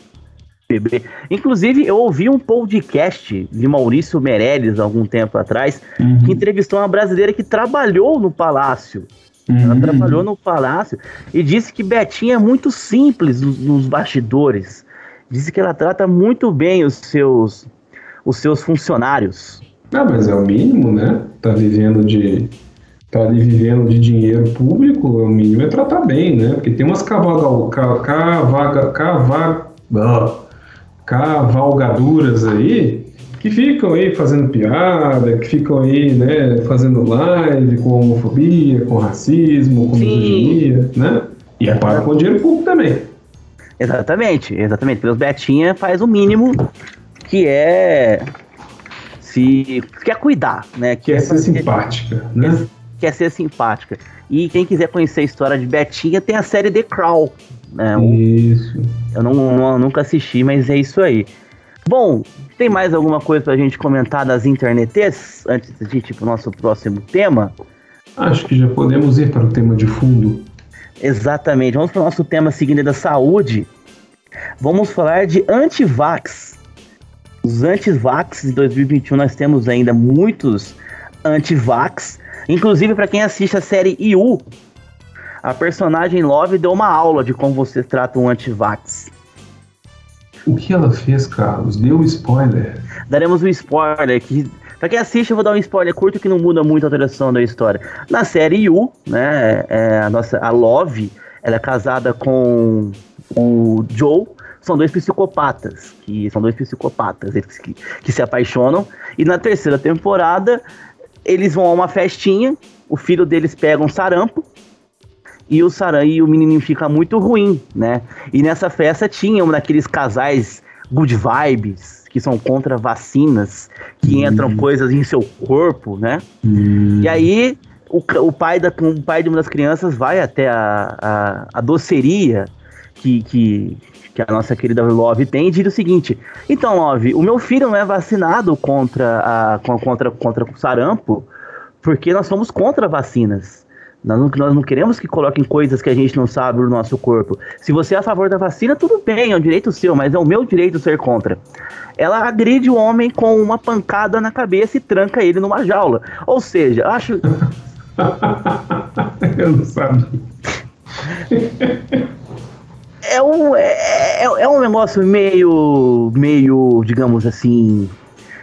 beber. Inclusive, eu ouvi um podcast de Maurício Meirelles algum tempo atrás, uhum. que entrevistou uma brasileira que trabalhou no palácio Uhum. Ela trabalhou no palácio e disse que Betinha é muito simples nos, nos bastidores. Disse que ela trata muito bem os seus, os seus funcionários. Ah, mas é o mínimo, né? Tá vivendo de. Tá ali vivendo de dinheiro público, o mínimo é tratar bem, né? Porque tem umas cavalga, cavaga, cavaga, cavalgaduras aí que ficam aí fazendo piada, que ficam aí, né, fazendo live com homofobia, com racismo, com misoginia, né? E é pago com dinheiro público também. Exatamente, exatamente. Pelos Betinha faz o mínimo que é se quer cuidar, né? Quer, quer ser simpática, né? Quer, quer, ser simpática. E quem quiser conhecer a história de Betinha, tem a série The Crawl. Né? Isso. Eu não, não, nunca assisti, mas é isso aí. Bom, tem mais alguma coisa pra gente comentar das internetes antes de ir pro nosso próximo tema? Acho que já podemos ir para o tema de fundo. Exatamente. Vamos para o nosso tema seguinte da saúde. Vamos falar de antivax. Os antivax de 2021 nós temos ainda muitos antivax. Inclusive para quem assiste a série IU, a personagem Love deu uma aula de como você trata um antivax. O que ela fez, Carlos? Deu um spoiler. Daremos um spoiler que Pra quem assiste, eu vou dar um spoiler curto que não muda muito a direção da história. Na série Yu, né, é, a nossa a Love, ela é casada com o Joe, são dois psicopatas, que são dois psicopatas eles que, que se apaixonam. E na terceira temporada, eles vão a uma festinha, o filho deles pega um sarampo, e o Saran e o menininho fica muito ruim, né? E nessa festa tinha um daqueles casais good vibes, que são contra vacinas, que hum. entram coisas em seu corpo, né? Hum. E aí o, o, pai da, o pai de uma das crianças vai até a, a, a doceria que, que, que a nossa querida Love tem e diz o seguinte: Então, Love, o meu filho não é vacinado contra, a, contra, contra o sarampo porque nós somos contra vacinas. Nós não, nós não queremos que coloquem coisas que a gente não sabe no nosso corpo. Se você é a favor da vacina, tudo bem, é um direito seu, mas é o meu direito ser contra. Ela agride o homem com uma pancada na cabeça e tranca ele numa jaula. Ou seja, acho. eu não sabia. é um, é, é, é um negócio meio, meio, digamos assim,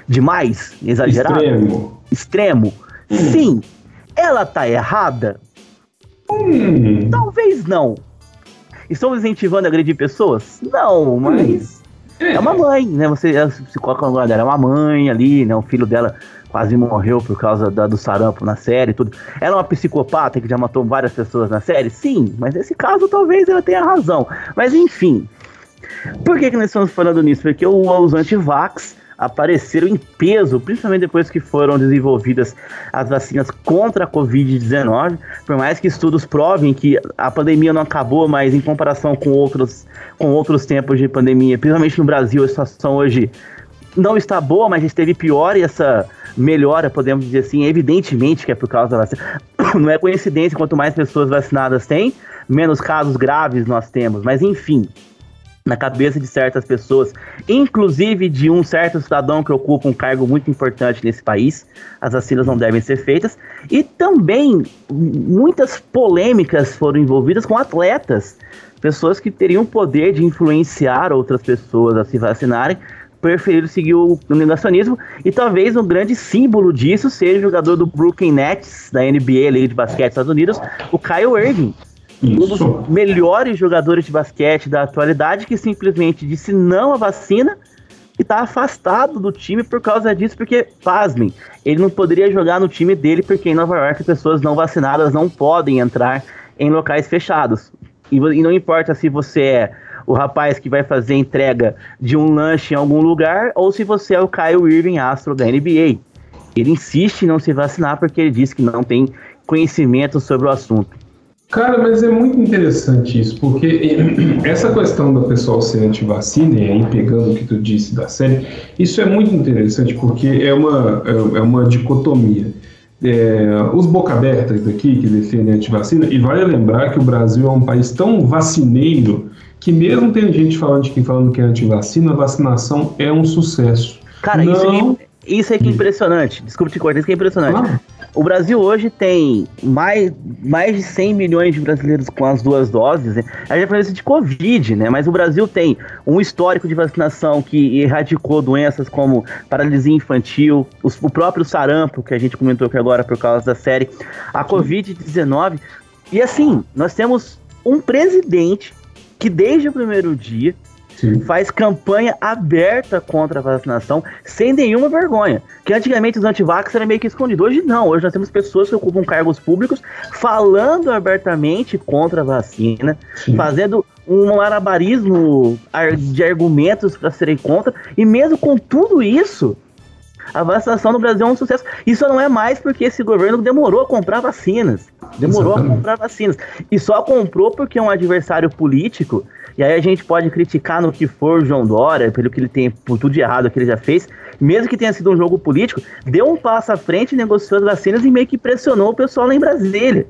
demais, exagerado. Extremo. Extremo. Hum. Sim, ela tá errada? Hum. Talvez não. Estão incentivando a agredir pessoas? Não, mas. Hum. É uma mãe, né? Você se coloca no lugar dela, é uma mãe ali, né? O filho dela quase morreu por causa da, do sarampo na série e tudo. Ela é uma psicopata que já matou várias pessoas na série? Sim, mas nesse caso talvez ela tenha razão. Mas enfim. Por que, que nós estamos falando nisso? Porque os antivax apareceram em peso, principalmente depois que foram desenvolvidas as vacinas contra a Covid-19. Por mais que estudos provem que a pandemia não acabou, mas em comparação com outros, com outros tempos de pandemia, principalmente no Brasil, a situação hoje não está boa, mas esteve pior e essa melhora, podemos dizer assim, evidentemente que é por causa da vacina. Não é coincidência, quanto mais pessoas vacinadas tem, menos casos graves nós temos. Mas enfim, na cabeça de certas pessoas, inclusive de um certo cidadão que ocupa um cargo muito importante nesse país. As vacinas não devem ser feitas. E também muitas polêmicas foram envolvidas com atletas, pessoas que teriam poder de influenciar outras pessoas a se vacinarem. Preferiram seguir o negacionismo e talvez um grande símbolo disso seja o jogador do Brooklyn Nets, da NBA, Liga de Basquete dos Estados Unidos, o Kyle Irving, um dos melhores jogadores de basquete da atualidade que simplesmente disse não à vacina e tá afastado do time por causa disso, porque, pasmem, ele não poderia jogar no time dele porque em Nova York pessoas não vacinadas não podem entrar em locais fechados. E, e não importa se você é o rapaz que vai fazer entrega de um lanche em algum lugar ou se você é o Kyle Irving, astro da NBA. Ele insiste em não se vacinar porque ele diz que não tem conhecimento sobre o assunto. Cara, mas é muito interessante isso, porque essa questão da pessoa ser anti-vacina, e aí pegando o que tu disse da série, isso é muito interessante porque é uma, é, é uma dicotomia. É, os boca abertas daqui que defendem anti-vacina, e vale lembrar que o Brasil é um país tão vacineiro que mesmo tem gente falando de quem falando que é anti-vacina, a vacinação é um sucesso. Cara, Não... isso, é, isso é que é impressionante. Desculpa te cortar, isso que é impressionante. Claro. O Brasil hoje tem mais, mais de 100 milhões de brasileiros com as duas doses. Né? A gente fala isso de Covid, né? Mas o Brasil tem um histórico de vacinação que erradicou doenças como paralisia infantil, os, o próprio sarampo, que a gente comentou aqui agora por causa da série, a Covid-19. E assim, nós temos um presidente que desde o primeiro dia Sim. faz campanha aberta contra a vacinação sem nenhuma vergonha. Que antigamente os antivax eram meio que escondidos. Hoje não, hoje nós temos pessoas que ocupam cargos públicos falando abertamente contra a vacina, Sim. fazendo um malabarismo de argumentos para serem contra, e mesmo com tudo isso, a vacinação no Brasil é um sucesso. Isso não é mais porque esse governo demorou a comprar vacinas. Demorou Exatamente. a comprar vacinas. E só comprou porque é um adversário político e aí a gente pode criticar no que for o João Dória, pelo que ele tem, por tudo de errado que ele já fez, mesmo que tenha sido um jogo político, deu um passo à frente, negociou as vacinas e meio que pressionou o pessoal lá em Brasília.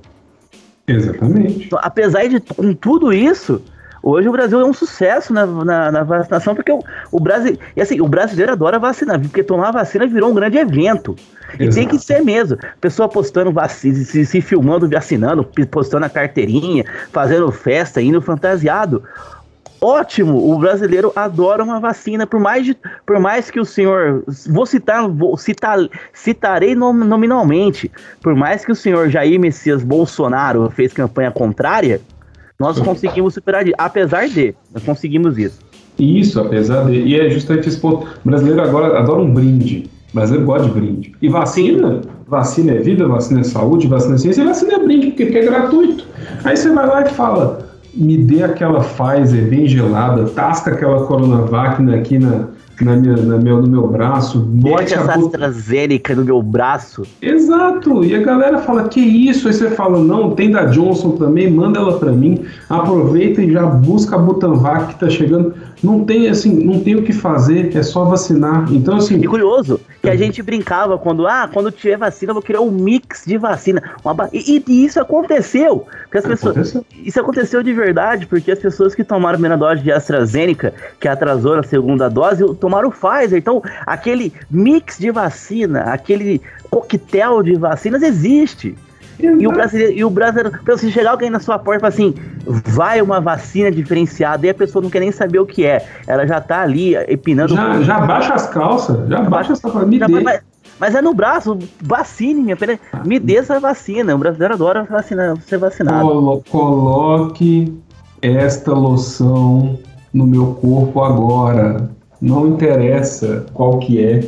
Exatamente. Então, apesar de com tudo isso, hoje o Brasil é um sucesso na, na, na vacinação, porque o, o Brasil. E assim, o brasileiro adora vacinar, porque tomar vacina virou um grande evento. E Exato. tem que ser mesmo. Pessoa postando vacina, se, se filmando, vacinando, postando a carteirinha, fazendo festa, indo fantasiado ótimo. O brasileiro adora uma vacina, por mais, de, por mais que o senhor. Vou citar, vou citar, citarei nominalmente. Por mais que o senhor Jair Messias Bolsonaro fez campanha contrária, nós conseguimos superar, apesar de, nós conseguimos isso. Isso, apesar de. E é justamente esse ponto. O brasileiro agora adora um brinde. O brasileiro gosta de brinde. E vacina, vacina é vida, vacina é saúde, vacina é ciência, e vacina é brinde, porque, porque é gratuito. Aí você vai lá e fala, me dê aquela Pfizer bem gelada, tasca aquela Coronavac aqui na, na minha, na meu, no meu braço, bote essa AstraZeneca no meu braço. Exato, e a galera fala, que isso? Aí você fala, não, tem da Johnson também, manda ela para mim, aproveita e já busca a Butanvac que tá chegando. Não tem, assim, não tem o que fazer, é só vacinar. Então, assim... E curioso, que a gente brincava quando, ah, quando tiver vacina, eu vou criar um mix de vacina. Uma e, e, isso aconteceu. Porque as pessoas, aconteceu. Isso aconteceu de verdade, porque as pessoas que tomaram a primeira dose de AstraZeneca, que atrasou na segunda dose, tomaram Pfizer. Então, aquele mix de vacina, aquele coquetel de vacinas existe. E o brasileiro, e o brasileiro, pra você chegar alguém na sua porta e falar assim, vai uma vacina diferenciada, e a pessoa não quer nem saber o que é. Ela já tá ali empinando. Já, já baixa as calças, já baixa essa me já, dê. Mas, mas, é no braço, vacine, minha filha. Me dê essa vacina. O brasileiro adora vacina, ser vacinado. Colo coloque esta loção no meu corpo agora. Não interessa qual que é.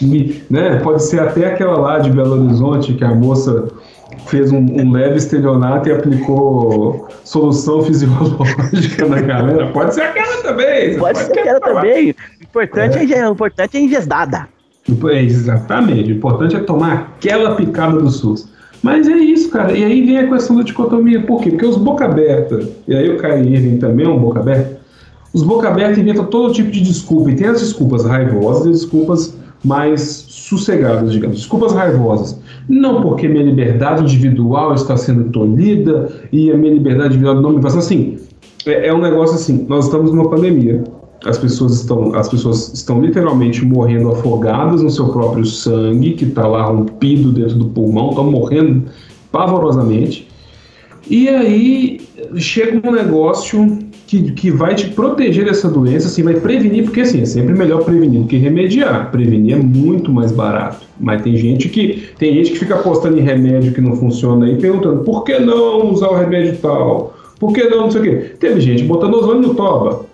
Me, né? Pode ser até aquela lá de Belo Horizonte que a moça fez um, um, leve estelionato e aplicou solução fisiológica na galera. Pode ser aquela também. Pode, pode ser aquela também. O importante é, é, o importante é engesada. É, exatamente. O importante é tomar aquela picada do SUS. Mas é isso, cara. E aí vem a questão da dicotomia. Por quê? Porque os boca aberta, e aí o Kai Irving também é um boca aberta, os boca aberta inventam todo tipo de desculpa. E tem as desculpas raivosas e desculpas mais sossegadas, digamos. Desculpas raivosas. Não porque minha liberdade individual está sendo tolhida e a minha liberdade individual não me passa assim. é, é um negócio assim, nós estamos numa pandemia. As pessoas estão, as pessoas estão literalmente morrendo afogadas no seu próprio sangue, que está lá rompido dentro do pulmão, estão morrendo pavorosamente. E aí chega um negócio que, que vai te proteger dessa doença, assim, vai prevenir, porque assim, é sempre melhor prevenir do que remediar. Prevenir é muito mais barato. Mas tem gente que tem gente que fica apostando em remédio que não funciona aí, perguntando por que não usar o remédio tal? Por que não, não sei o quê. Teve gente botando ozônio no toba,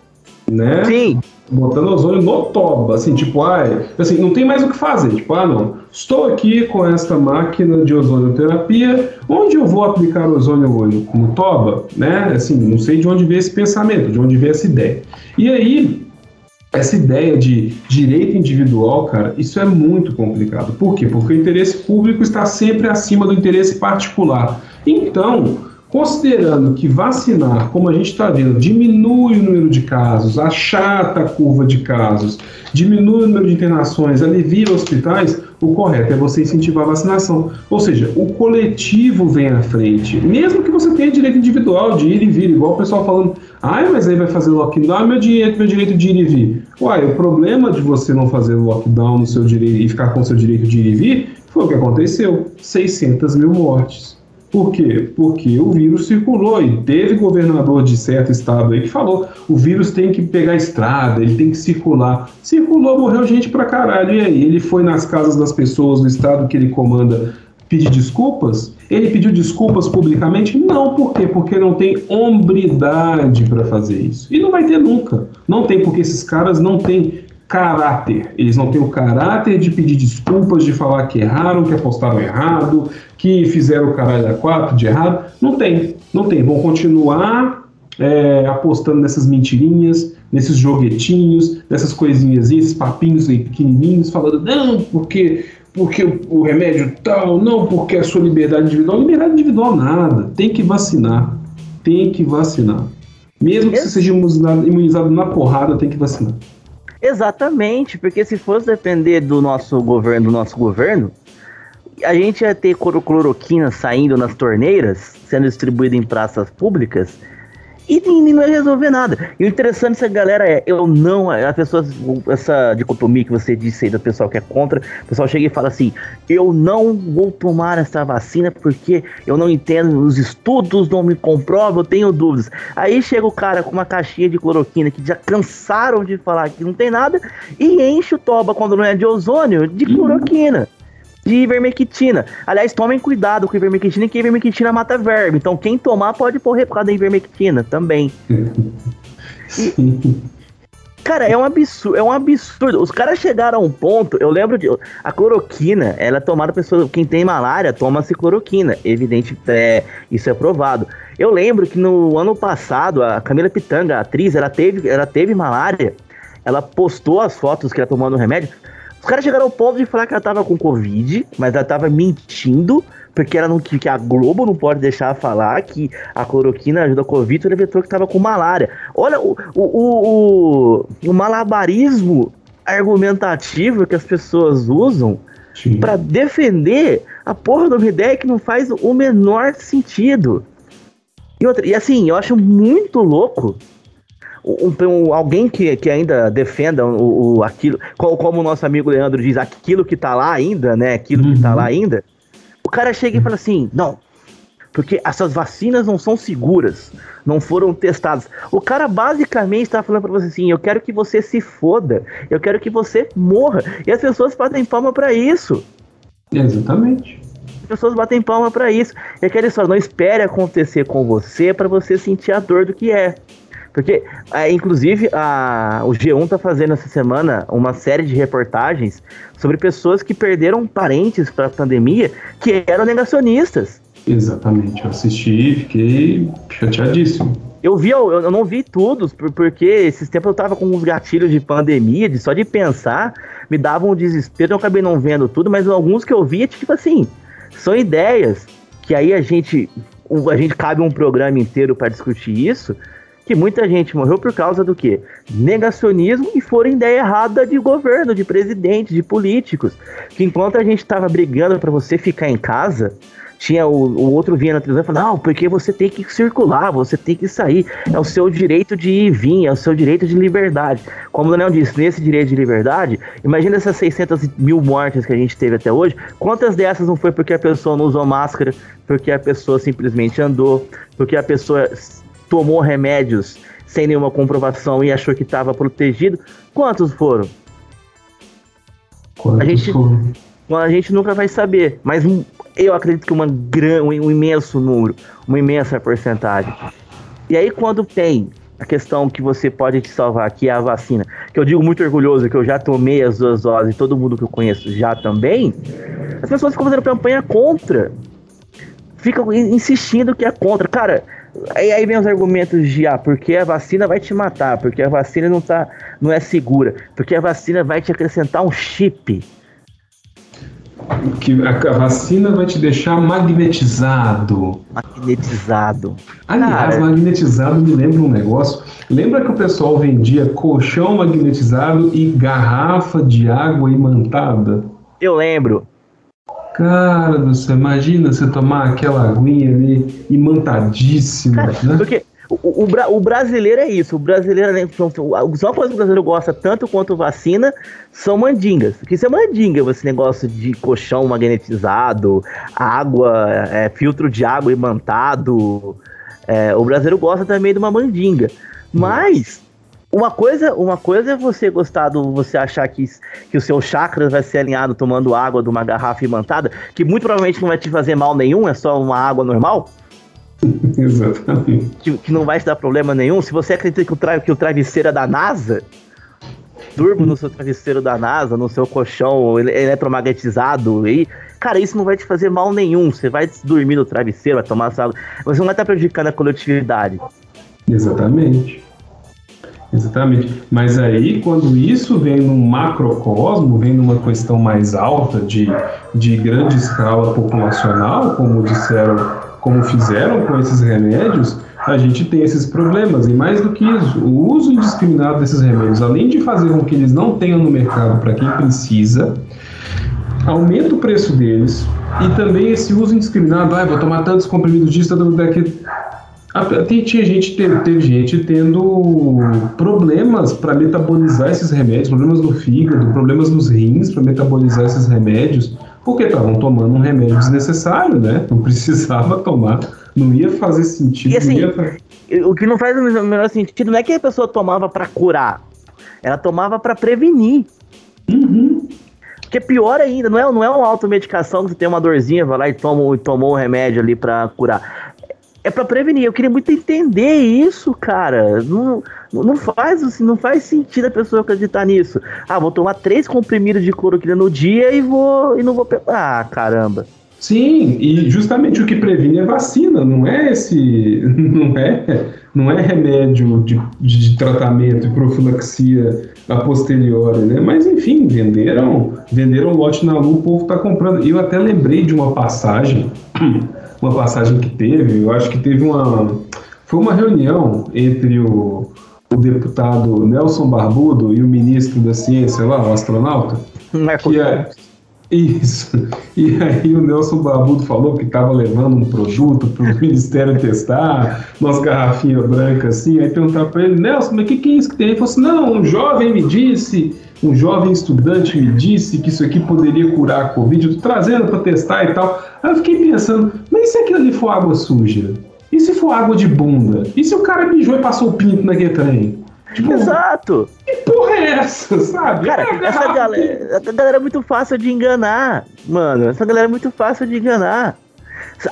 né? Sim botando ozônio no toba, assim, tipo, ah, assim, não tem mais o que fazer, tipo, ah, não, estou aqui com esta máquina de ozonioterapia, onde eu vou aplicar ozônio hoje? No toba, né, assim, não sei de onde veio esse pensamento, de onde veio essa ideia. E aí, essa ideia de direito individual, cara, isso é muito complicado. Por quê? Porque o interesse público está sempre acima do interesse particular. Então, Considerando que vacinar, como a gente está vendo, diminui o número de casos, achata a curva de casos, diminui o número de internações, alivia hospitais, o correto é você incentivar a vacinação. Ou seja, o coletivo vem à frente. Mesmo que você tenha direito individual de ir e vir, igual o pessoal falando, ai, mas aí vai fazer lockdown, meu direito, meu direito de ir e vir. Uai, o problema de você não fazer lockdown no seu direito e ficar com o seu direito de ir e vir foi o que aconteceu: 600 mil mortes. Por quê? Porque o vírus circulou e teve governador de certo estado aí que falou: o vírus tem que pegar estrada, ele tem que circular. Circulou, morreu gente pra caralho. E aí? Ele foi nas casas das pessoas do estado que ele comanda pedir desculpas? Ele pediu desculpas publicamente? Não, por quê? Porque não tem hombridade para fazer isso. E não vai ter nunca. Não tem, porque esses caras não têm caráter. Eles não têm o caráter de pedir desculpas, de falar que erraram, que apostaram errado, que fizeram o caralho da quatro de errado. Não tem, não tem. Vão continuar é, apostando nessas mentirinhas, nesses joguetinhos, nessas coisinhas, esses papinhos aí pequenininhos, falando, não, porque porque o remédio tal, não porque a sua liberdade individual. Liberdade individual nada. Tem que vacinar. Tem que vacinar. Mesmo que você seja imunizado, imunizado na porrada, tem que vacinar. Exatamente, porque se fosse depender do nosso governo, do nosso governo, a gente ia ter cloroquina saindo nas torneiras, sendo distribuída em praças públicas, e ninguém vai resolver nada. E o interessante dessa galera é, eu não, a pessoa, essa dicotomia que você disse aí do pessoal que é contra, o pessoal chega e fala assim, eu não vou tomar essa vacina porque eu não entendo, os estudos não me comprovam, eu tenho dúvidas. Aí chega o cara com uma caixinha de cloroquina que já cansaram de falar que não tem nada e enche o toba quando não é de ozônio de cloroquina de ivermectina. Aliás, tomem cuidado com ivermectina, que ivermectina mata verme. Então, quem tomar pode morrer por causa da ivermectina também. E, cara, é um absurdo, é um absurdo. Os caras chegaram a um ponto, eu lembro de a cloroquina, ela é tomada pessoa, quem tem malária toma-se cloroquina. Evidente, é, isso é provado. Eu lembro que no ano passado a Camila Pitanga, a atriz, ela teve, ela teve malária. Ela postou as fotos que ela tomando o remédio. Os caras chegaram ao ponto de falar que ela tava com Covid, mas ela tava mentindo, porque ela não que a Globo não pode deixar falar que a cloroquina ajuda a Covid, ele inventou que tava com malária. Olha o, o, o, o malabarismo argumentativo que as pessoas usam para defender a porra de uma ideia que não faz o menor sentido. E, outra, e assim, eu acho muito louco um, um, alguém que, que ainda defenda o, o, aquilo, como o nosso amigo Leandro diz, aquilo que tá lá ainda, né? Aquilo uhum. que tá lá uhum. ainda. O cara chega e fala assim: não, porque essas vacinas não são seguras, não foram testadas. O cara basicamente está falando para você assim: eu quero que você se foda, eu quero que você morra. E as pessoas batem palma para isso. Exatamente. As pessoas batem palma para isso. E aquela só não espere acontecer com você para você sentir a dor do que é. Porque, é, inclusive, a, o G1 tá fazendo essa semana uma série de reportagens sobre pessoas que perderam parentes para a pandemia que eram negacionistas. Exatamente, eu assisti e fiquei chateadíssimo. Eu vi, eu, eu não vi tudo, porque esses tempos eu tava com uns gatilhos de pandemia, de só de pensar, me dava um desespero, eu acabei não vendo tudo, mas alguns que eu vi, tipo assim, são ideias que aí a gente, a gente cabe um programa inteiro para discutir isso, que muita gente morreu por causa do quê? Negacionismo e foram ideia errada de governo, de presidente, de políticos. Que enquanto a gente estava brigando para você ficar em casa, tinha o, o outro vinha na televisão e falava, não, porque você tem que circular, você tem que sair, é o seu direito de ir e vir, é o seu direito de liberdade. Como o Daniel disse, nesse direito de liberdade, imagina essas 600 mil mortes que a gente teve até hoje, quantas dessas não foi porque a pessoa não usou máscara, porque a pessoa simplesmente andou, porque a pessoa tomou remédios sem nenhuma comprovação e achou que estava protegido? Quantos foram? Quantos A gente- foram? a gente nunca vai saber, mas eu acredito que uma gran, um imenso número, uma imensa porcentagem. E aí quando tem a questão que você pode te salvar, que é a vacina, que eu digo muito orgulhoso que eu já tomei as duas doses, e todo mundo que eu conheço já também, as pessoas ficam fazendo campanha contra. Ficam in- insistindo que é contra. Cara, aí, aí vem os argumentos de ah, porque a vacina vai te matar, porque a vacina não, tá, não é segura, porque a vacina vai te acrescentar um chip. Que a, a vacina vai te deixar magnetizado. magnetizado. Aliás, Cara. magnetizado me lembra um negócio. Lembra que o pessoal vendia colchão magnetizado e garrafa de água imantada? Eu lembro. Cara do céu, imagina você tomar aquela aguinha ali imantadíssima, Cara, né? porque o, o, bra- o brasileiro é isso. O brasileiro, né, só uma coisa que o brasileiro gosta tanto quanto vacina são mandingas. Porque isso é mandinga, esse negócio de colchão magnetizado, água, é, filtro de água imantado. É, o brasileiro gosta também de uma mandinga. Mas uma coisa, uma coisa é você gostar do. Você achar que, que o seu chakras vai ser alinhado tomando água de uma garrafa imantada, que muito provavelmente não vai te fazer mal nenhum, é só uma água normal Exatamente. que, que não vai te dar problema nenhum. Se você acredita que o, tra que o travesseiro é da NASA, durma no seu travesseiro da NASA, no seu colchão ele- eletromagnetizado, e, cara, isso não vai te fazer mal nenhum. Você vai dormir no travesseiro, vai tomar essa água. Você não vai estar prejudicando a coletividade. Exatamente. Exatamente. Mas aí, quando isso vem num macrocosmo, vem numa questão mais alta de, de grande escala populacional, como disseram, como fizeram com esses remédios, a gente tem esses problemas. E mais do que isso, o uso indiscriminado desses remédios, além de fazer com que eles não tenham no mercado para quem precisa, aumenta o preço deles e também esse uso indiscriminado, ah, vou tomar tantos comprimidos disso, tanto daquilo. Tinha gente, teve, teve gente tendo problemas para metabolizar esses remédios, problemas no fígado, problemas nos rins para metabolizar esses remédios, porque estavam tomando um remédio desnecessário, né? Não precisava tomar, não ia fazer sentido. E assim, ia O que não faz o menor sentido não é que a pessoa tomava pra curar, ela tomava pra prevenir. Uhum. Que é pior ainda, não é, não é uma automedicação que você tem uma dorzinha, vai lá e toma, e tomou o remédio ali pra curar. É pra prevenir. Eu queria muito entender isso, cara. Não, não faz assim, não faz sentido a pessoa acreditar nisso. Ah, vou tomar três comprimidos de cloroquina no dia e vou e não vou pegar. Ah, caramba. Sim, e justamente o que previne é vacina, não é esse, não é, não é remédio de, de tratamento e profilaxia a posteriori, né? Mas enfim, venderam, venderam lote na lua, o povo tá comprando. Eu até lembrei de uma passagem, uma passagem que teve, eu acho que teve uma, foi uma reunião entre o, o deputado Nelson Barbudo e o ministro da ciência lá, o astronauta. Marco Que é, isso. E aí o Nelson Barbudo falou que estava levando um produto para o Ministério testar, umas garrafinhas brancas assim. Aí perguntaram para ele, Nelson, mas o que, que é isso que tem? Ele falou assim, não, um jovem me disse, um jovem estudante me disse que isso aqui poderia curar a Covid, eu tô trazendo para testar e tal. Aí eu fiquei pensando, mas e se aquilo ali for água suja? E se for água de bunda? E se o cara mijou e passou o pinto naquele trem? Tipo, Exato. que porra é essa, sabe? Cara, É essa galera, essa galera é muito fácil de enganar, mano. Essa galera é muito fácil de enganar.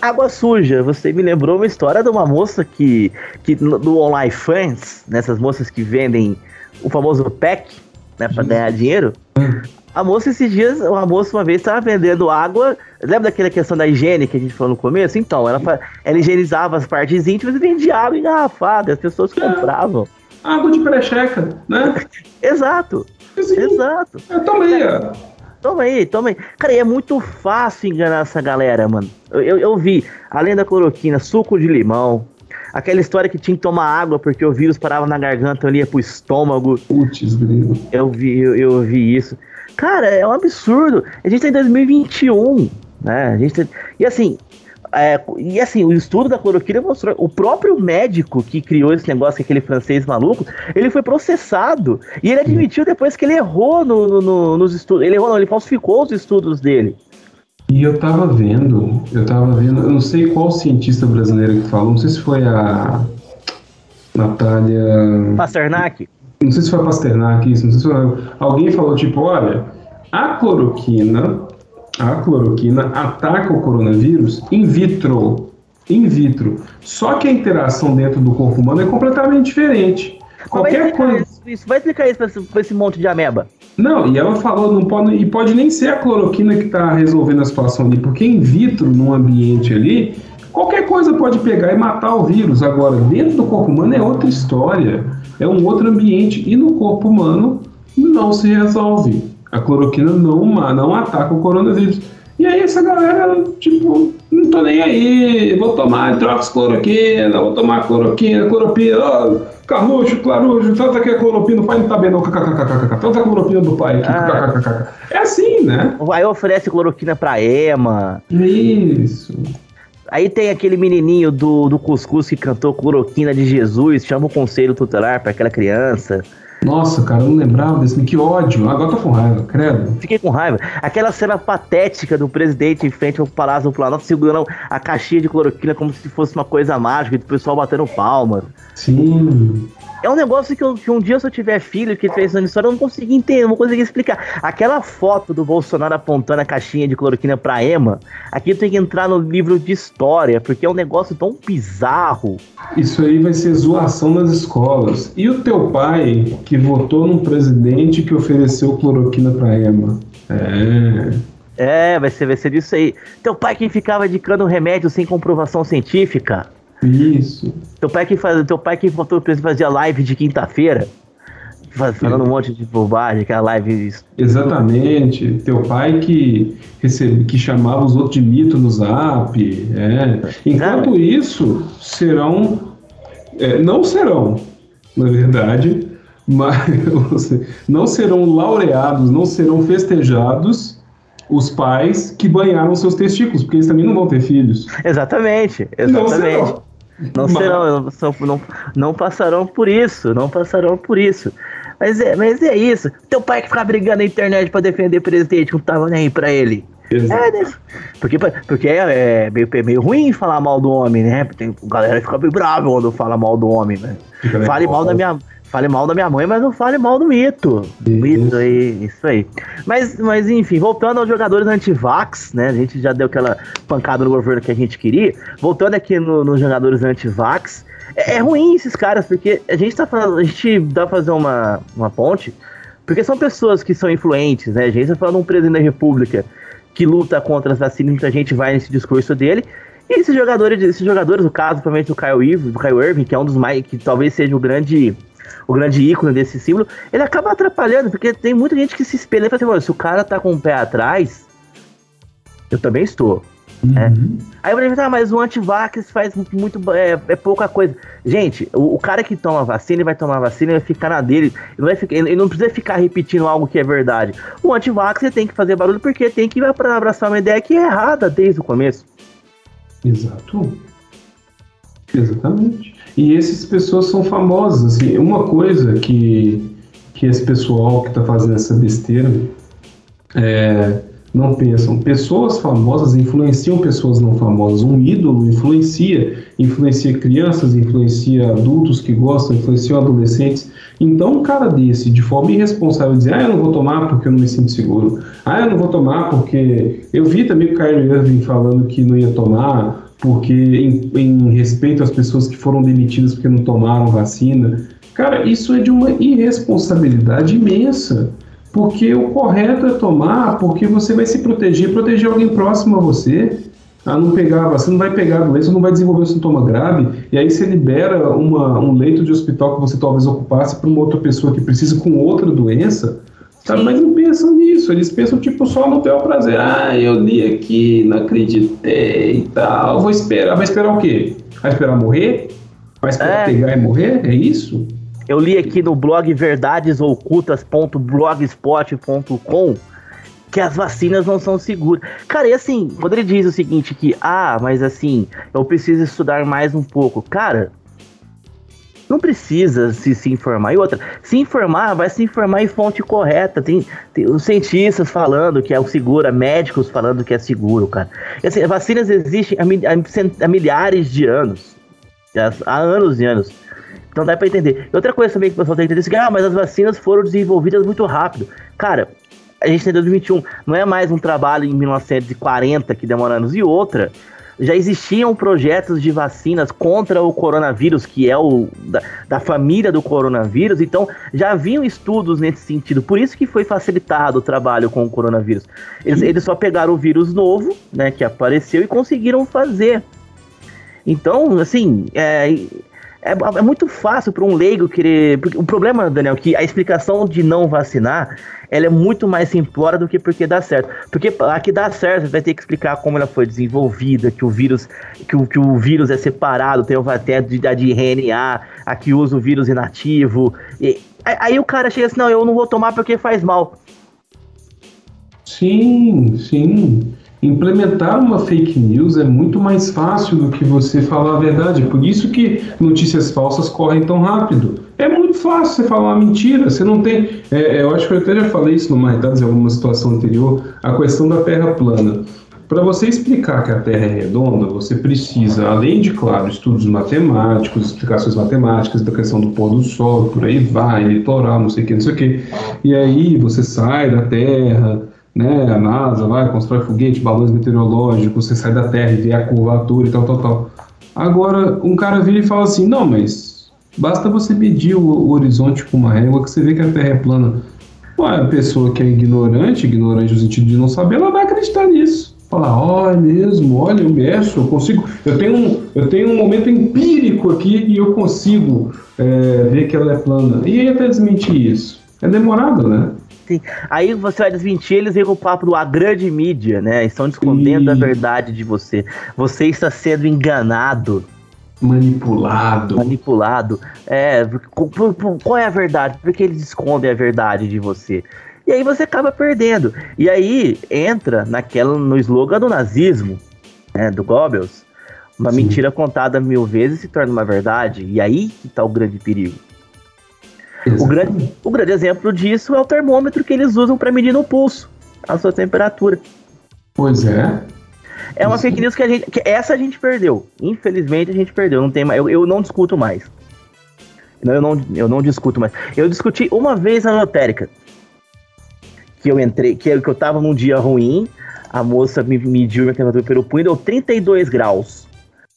Água suja, você me lembrou uma história de uma moça que, que do Online Fans, nessas moças que vendem o famoso pack, né, pra ganhar dinheiro. A moça esses dias, uma moça uma vez estava vendendo água. Lembra daquela questão da higiene que a gente falou no começo? Então, ela, ela higienizava as partes íntimas e vendia água engarrafada. As pessoas compravam. Água de precheca, né? Exato, Assim, exato. eu tomei. ó. Toma aí, toma aí. Cara, e é muito fácil enganar essa galera, mano. Eu, eu, eu vi, além da cloroquina, suco de limão. Aquela história que tinha que tomar água porque o vírus parava na garganta ali ia pro estômago. Putz, grilo. Eu vi, eu, eu vi isso. Cara, é um absurdo. A gente tá em 2021, né? A gente tá- E assim, É, e assim, o estudo da cloroquina mostrou. O próprio médico que criou esse negócio, aquele francês maluco, ele foi processado. E ele admitiu depois que ele errou no, no, no, nos estudos. Ele errou, não, ele falsificou os estudos dele. E eu tava vendo, eu tava vendo, eu não sei qual cientista brasileira que falou, não sei se foi a Natália. Pasternak? Não sei se foi a Pasternak, isso, não sei se foi. Alguém falou, tipo, olha, a cloroquina a cloroquina ataca o coronavírus in vitro. In vitro. Só que a interação dentro do corpo humano é completamente diferente. Qualquer coisa. Isso, isso, vai explicar isso para esse, monte de ameba. Não, e ela falou, não pode, e pode nem ser a cloroquina que está resolvendo a situação ali, porque in vitro, num ambiente ali, qualquer coisa pode pegar e matar o vírus. Agora, dentro do corpo humano é outra história, é um outro ambiente, e no corpo humano não se resolve. A cloroquina não, não ataca o coronavírus. E aí essa galera, tipo, não tô nem aí, vou tomar hidroxicloroquina, vou tomar cloroquina, cloropina, oh, carluxo, claruxo, tanta que a cloroquina, o pai não tá bem não, kkkk, tanta cloroquina do pai, ah. É assim, né? Aí oferece cloroquina pra Ema. Isso. Aí tem aquele menininho do, do Cuscuz que cantou Cloroquina de Jesus, chama o conselho tutelar para aquela criança. Nossa, cara, eu não lembrava desse. Que ódio. Agora tô com raiva, credo. Fiquei com raiva. Aquela cena patética do presidente em frente ao Palácio do Planalto segurando a caixinha de cloroquina como se fosse uma coisa mágica e o pessoal batendo palmas. Sim. É um negócio que, eu, que, um dia, se eu tiver filho que fez essa história, eu não consegui entender, não consegui explicar. Aquela foto do Bolsonaro apontando a caixinha de cloroquina pra Ema, aqui tem que entrar no livro de história, porque é um negócio tão bizarro. Isso aí vai ser zoação nas escolas. E o teu pai, que votou num presidente que ofereceu cloroquina pra Ema? É. É, vai ser, vai ser isso aí. Teu pai que ficava indicando remédio sem comprovação científica. Isso. Teu pai que faz, teu pai que botou fazia live de quinta-feira, falando um monte de bobagem, aquela live. Exatamente. Teu pai que recebe, que chamava os outros de mito no Zap, é. Enquanto isso, serão, é, não serão, na verdade, mas não serão laureados, não serão festejados os pais que banharam seus testículos, porque eles também não vão ter filhos. Exatamente, exatamente. Não serão. Não serão, não, não passarão por isso, não passarão por isso. Mas é, mas é isso. Teu pai que fica brigando na internet pra defender o presidente, não tava nem aí pra ele. É, né? Porque, porque é, é, meio, é meio ruim falar mal do homem, né? Tem, a galera fica bem brava quando fala mal do homem, né? Fale mal da minha Fale mal da minha mãe, mas não fale mal do mito. Isso. Mito aí, isso aí. Mas, mas enfim, voltando aos jogadores anti-vax, né? A gente já deu aquela pancada no governo que a gente queria. Voltando aqui nos no jogadores anti-vax, é, é, ruim esses caras, porque a gente tá falando, a gente dá pra fazer uma, uma ponte, porque são pessoas que são influentes, né? A gente tá falando um presidente da república que luta contra as vacinas, muita gente vai nesse discurso dele. E esses jogadores, esses jogadores, o caso, provavelmente do Kyle Irving, do Kyle Irving, que é um dos mais, que talvez seja o grande o grande ícone desse símbolo, ele acaba atrapalhando, porque tem muita gente que se espelha e fala assim, se o cara tá com o pé atrás, eu também estou. Uhum. É. Aí eu falei, ah, mas o antivax faz muito. É, é pouca coisa. Gente, o, o, cara que toma vacina, ele vai tomar vacina, ele vai ficar na dele. Ele não, vai ficar, ele não precisa ficar repetindo algo que é verdade. O antivax ele tem que fazer barulho porque tem que abraçar uma ideia que é errada desde o começo. Exato. Exatamente. E essas pessoas são famosas. Assim, uma coisa que, que esse pessoal que está fazendo essa besteira é, não pensam. Pessoas famosas influenciam pessoas não famosas. Um ídolo influencia, influencia crianças, influencia adultos que gostam, influencia adolescentes. Então, um cara desse, de forma irresponsável, dizer: Ah, eu não vou tomar porque eu não me sinto seguro. Ah, eu não vou tomar porque. Eu vi também o Kyrie Irving falando que não ia tomar porque em, em, respeito às pessoas que foram demitidas porque não tomaram vacina. Cara, isso é de uma irresponsabilidade imensa. Porque o correto é tomar, porque você vai se proteger, proteger alguém próximo a você, a não pegar, você não vai pegar a doença, não vai desenvolver um sintoma grave, e aí você libera uma, um leito de hospital que você talvez ocupasse para uma outra pessoa que precisa com outra doença, Sabe? Mas não pensam nisso, eles pensam tipo só no teu prazer. Ah, eu li aqui, não acreditei e tal. Vou esperar. Vai esperar o quê? Vai esperar morrer? Vai esperar é. pegar e morrer? É isso? Eu li aqui no blog verdadesocultas.blogspot.com que as vacinas não são seguras. Cara, e assim, quando ele diz o seguinte, que, ah, mas assim, eu preciso estudar mais um pouco. Cara, não precisa se, se informar. E outra, se informar, vai se informar em fonte correta. Tem, tem os cientistas falando que é seguro, médicos falando que é seguro, cara. E, assim, vacinas existem há, há, há milhares de anos. Há anos e anos. Então dá pra entender. Outra coisa também que o pessoal tem que entender é que, ah, mas as vacinas foram desenvolvidas muito rápido. Cara, a gente tem 2021. Não é mais um trabalho em 1940 que demora anos. E outra, já existiam projetos de vacinas contra o coronavírus, que é o da, da, família do coronavírus, então já haviam estudos nesse sentido. Por isso que foi facilitado o trabalho com o coronavírus. Eles, eles só pegaram o vírus novo, né, que apareceu, e conseguiram fazer. Então, assim, é, é, é muito fácil para um leigo querer. o problema, Daniel, é que a explicação de não vacinar ela é muito mais simplória do que porque dá certo. Porque aqui dá certo, vai ter que explicar como ela foi desenvolvida, que o vírus, que o, que o vírus é separado, tem uma de, de RNA, aqui usa o vírus inativo. E, aí o cara chega assim, não, eu não vou tomar porque faz mal. Sim, sim implementar uma fake news é muito mais fácil do que você falar a verdade. Por isso que notícias falsas correm tão rápido. É muito fácil você falar uma mentira. Você não tem. É, eu acho que eu até já falei isso no Marretados em alguma situação anterior. A questão da Terra plana. Para você explicar que a Terra é redonda, você precisa, além de, claro, estudos matemáticos, explicações matemáticas da questão do pôr do sol, por aí vai, litoral, não sei o que, não sei o que. E aí você sai da Terra, né? A NASA vai, constrói foguete, balões meteorológicos, você sai da Terra e vê a curvatura e tal, tal, tal. Agora, um cara vira e fala assim: não, mas basta você medir o, o horizonte com uma régua que você vê que a Terra é plana. Ué, a pessoa que é ignorante, ignorante no sentido de não saber, ela vai acreditar nisso. Falar, ó, oh, é mesmo, olha, eu mexo, eu consigo. Eu tenho um, eu tenho um momento empírico aqui e eu consigo é, ver que ela é plana. E aí até desmentir isso. É demorado, né? Sim. Aí você vai desmentir, eles vêm com o papo do a grande mídia, né? Estão escondendo e... a verdade de você. Você está sendo enganado. Manipulado. Manipulado. É, qual é a verdade? Por que eles escondem a verdade de você? E aí você acaba perdendo. E aí entra naquela no slogan do nazismo, né, do Goebbels. Uma Sim. mentira contada mil vezes se torna uma verdade. E aí que tá o grande perigo. O grande, o grande exemplo disso é o termômetro que eles usam para medir no pulso a sua temperatura. Pois é. É uma fake news que a gente. Que essa a gente perdeu. Infelizmente a gente perdeu. Não tem mais, eu, eu não discuto mais. Não, eu, não, eu não discuto mais. Eu discuti uma vez na lotérica. Que eu entrei, que eu, que eu tava num dia ruim. A moça me mediu minha temperatura pelo punho deu 32 graus.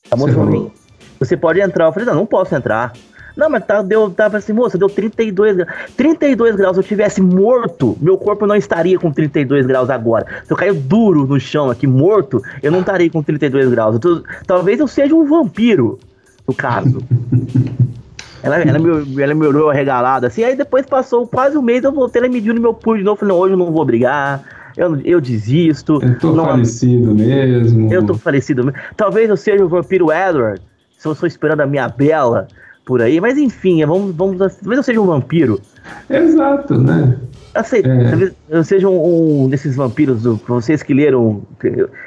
A moça falou: Você pode entrar. Eu falei: Não, não posso entrar. Não, mas tá, deu, tava assim, moça, deu 32 graus. 32 graus, se eu tivesse morto, meu corpo não estaria com 32 graus agora. Se eu cair duro no chão aqui, morto, eu não estaria com 32 graus. Eu tô, talvez eu seja um vampiro, no caso. ela, ela, me, ela me olhou arregalada assim, aí depois passou quase um mês, eu voltei, ela mediu no meu pulo de novo, falei, não, hoje eu não vou brigar. Eu, eu desisto. Eu tô não, falecido mesmo. Eu tô falecido mesmo. Talvez eu seja o vampiro Edward. Se eu estou esperando a minha bela por aí, mas enfim, vamos, vamos talvez eu seja um vampiro. Exato, né? Eu sei, é. talvez eu seja um, um, desses vampiros, do, vocês que leram.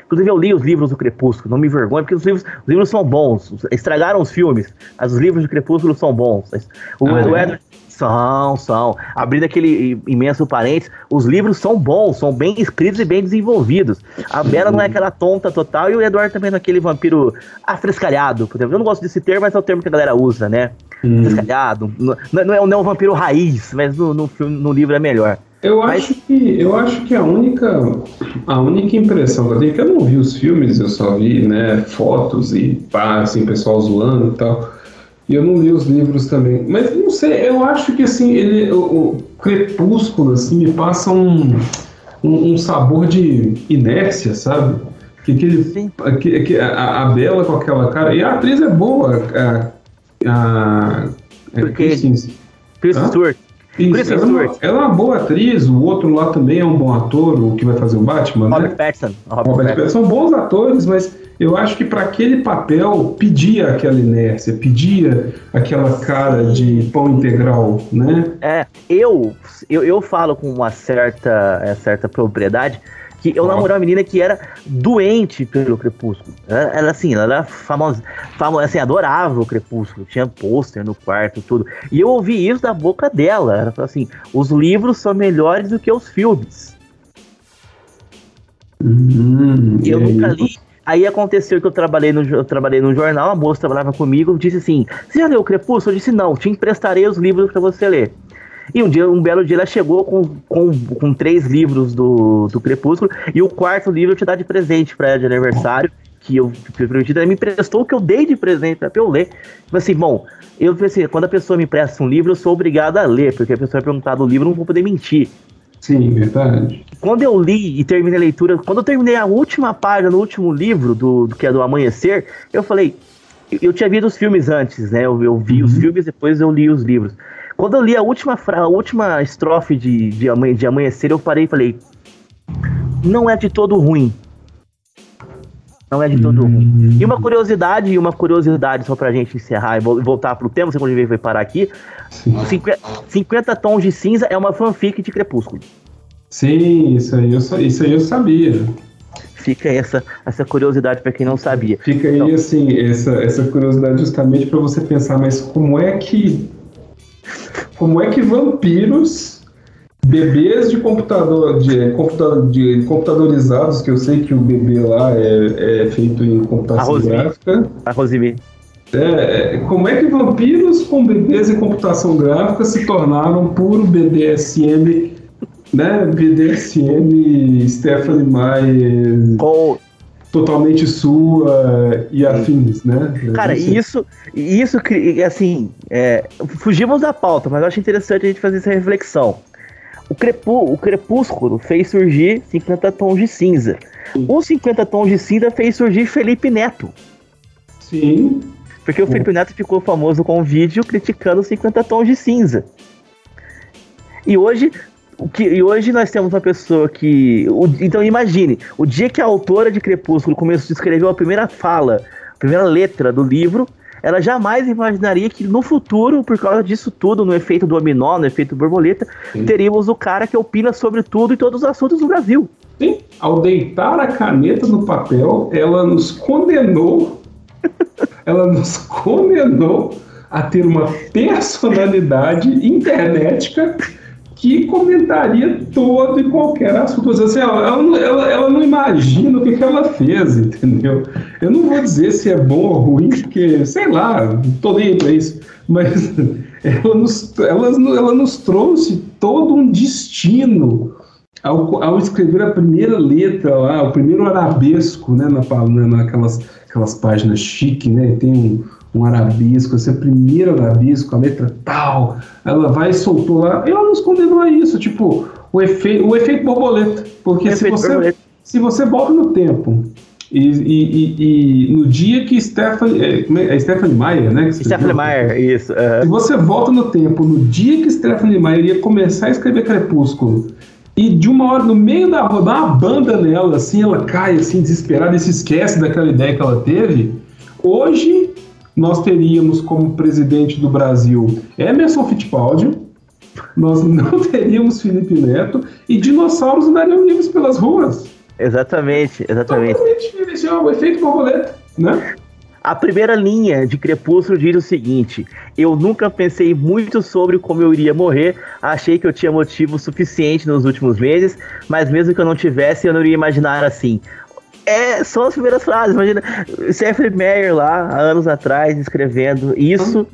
Inclusive, eu li os livros do Crepúsculo, não me vergonha, porque os livros, os livros são bons. Estragaram os filmes, mas os livros do Crepúsculo são bons. O, ah, o é? Edward, são, são. Abrindo aquele imenso parênteses, os livros são bons, são bem escritos e bem desenvolvidos. A Bela não é aquela tonta total e o Eduardo também não é aquele vampiro afrescalhado, por exemplo. Eu não gosto desse termo, mas é o termo que a galera usa, né? Hum. Afrescalhado. Não, não, é, não é um vampiro raiz, mas no, no, filme, no livro é melhor. Eu acho que eu acho que a única a única impressão que eu tenho é que eu não vi os filmes, eu só vi, né, fotos e pá, assim, pessoal zoando e tal. E eu não li os livros também. Mas não sei, eu acho que assim, ele, o, o Crepúsculo assim, me passa um, um, um, sabor de inércia, sabe? Que, aquele, que, que a, a, Bela com aquela cara. E a atriz é boa. A, a, a Kristen, Kristen Stewart. Isso, ela, é uma, ela, é uma, boa atriz, o outro lá também é um bom ator, o que vai fazer o Batman, Robert né? Pattinson. Robert, Robert Pattinson. São bons atores, mas eu acho que para aquele papel pedia aquela inércia, pedia aquela cara de pão integral, né? É, eu, eu, eu falo com uma certa, é, certa propriedade que eu namorei uma menina que era doente pelo Crepúsculo. Ela, ela assim, ela era famosa, famosa, assim, adorava o Crepúsculo, tinha pôster no quarto, tudo. E eu ouvi isso da boca dela. Ela falou assim: os livros são melhores do que os filmes. Hum, eu nunca li. Aí aconteceu que eu trabalhei no, eu trabalhei no jornal, a moça trabalhava comigo, disse assim: Você já leu o Crepúsculo? Eu disse: Não, te emprestarei os livros para você ler. E um dia, um belo dia, ela chegou com, com, com três livros do, do Crepúsculo, e o quarto livro eu te dar de presente para ela de aniversário, que eu prometi, ela me emprestou o que eu dei de presente para eu ler. Tipo assim, bom, eu pensei, quando a pessoa me empresta um livro, eu sou obrigado a ler, porque a pessoa vai perguntar do livro, eu não vou poder mentir. Sim, verdade. Quando eu li e terminei a leitura, quando eu terminei a última página no último livro, do, do que é do Amanhecer, eu falei, eu tinha visto os filmes antes, né? Eu, eu vi uhum. os filmes, depois eu li os livros. Quando eu li a última, a última estrofe de, de, de Amanhecer, eu parei e falei: Não é de todo ruim. Não é de todo uhum. ruim. E uma curiosidade, e uma curiosidade só pra gente encerrar e voltar pro tema, você quando vai parar aqui. 50, 50 Tons de Cinza é uma fanfic de Crepúsculo. Sim, isso aí eu, isso aí eu sabia. Fica essa, essa curiosidade para quem não sabia. Fica aí, então, assim, essa, essa curiosidade justamente para você pensar, mas como é que como é que vampiros, bebês de computador, de, computador, de computadorizados, que eu sei que o bebê lá é, é feito em computação gráfica. A Rosimi. É, como é que vampiros com bebês em computação gráfica se tornaram puro BDSM, né? BDSM Stephanie Meyer. Com, totalmente sua e afins, né? Cara, isso, isso, assim, é, fugimos da pauta, mas eu acho interessante a gente fazer essa reflexão. O, crepú, o Crepúsculo fez surgir 50 Tons de Cinza. Sim. O 50 Tons de Cinza fez surgir Felipe Neto. Sim. Porque o Felipe Neto ficou famoso com um vídeo criticando 50 Tons de Cinza. E hoje o que, e hoje nós temos uma pessoa que. O, então imagine, o dia que a autora de Crepúsculo começou a escrever a primeira fala, a primeira letra do livro, ela jamais imaginaria que no futuro, por causa disso tudo, no efeito dominó, no efeito borboleta, Sim. teríamos o cara que opina sobre tudo e todos os assuntos do Brasil. Sim, ao deitar a caneta no papel, ela nos condenou, ela nos condenou a ter uma personalidade internética que comentaria todo e qualquer assunto. Assim, ela, ela, ela, não imagina o que, que ela fez, entendeu? Eu não vou dizer se é bom ou ruim, porque, sei lá, tô nem pra isso. Mas ela nos, ela, ela nos trouxe todo um destino ao, ao escrever a primeira letra lá, o primeiro arabesco, né, na, naquelas aquelas páginas chique, né? Tem um, um arabisco, esse é o primeiro arabisco, a letra tal, ela vai e soltou lá, ela nos condenou a isso, tipo, o, efe, o efeito borboleta, porque se você, se você volta no tempo e, e, e, e, no dia que Stephanie, é, é Stephanie Meyer, né? Stephanie Meyer, isso. Uh... Se você volta no tempo, no dia que Stephanie Meyer ia começar a escrever Crepúsculo, e de uma hora, no meio da rua, dá uma banda nela, assim, ela cai, assim, desesperada e se esquece daquela ideia que ela teve. Hoje, nós teríamos como presidente do Brasil Emerson Fittipaldi, nós não teríamos Felipe Neto e dinossauros andariam livres pelas ruas. Exatamente, exatamente. Totalmente, esse é o efeito borboleta, né? A primeira linha de Crepúsculo diz o seguinte: Eu nunca pensei muito sobre como eu iria morrer. Achei que eu tinha motivo suficiente nos últimos meses, mas mesmo que eu não tivesse, eu não iria imaginar assim. É, são as primeiras frases. Imagina, Stephanie Meyer lá, há anos atrás, escrevendo isso.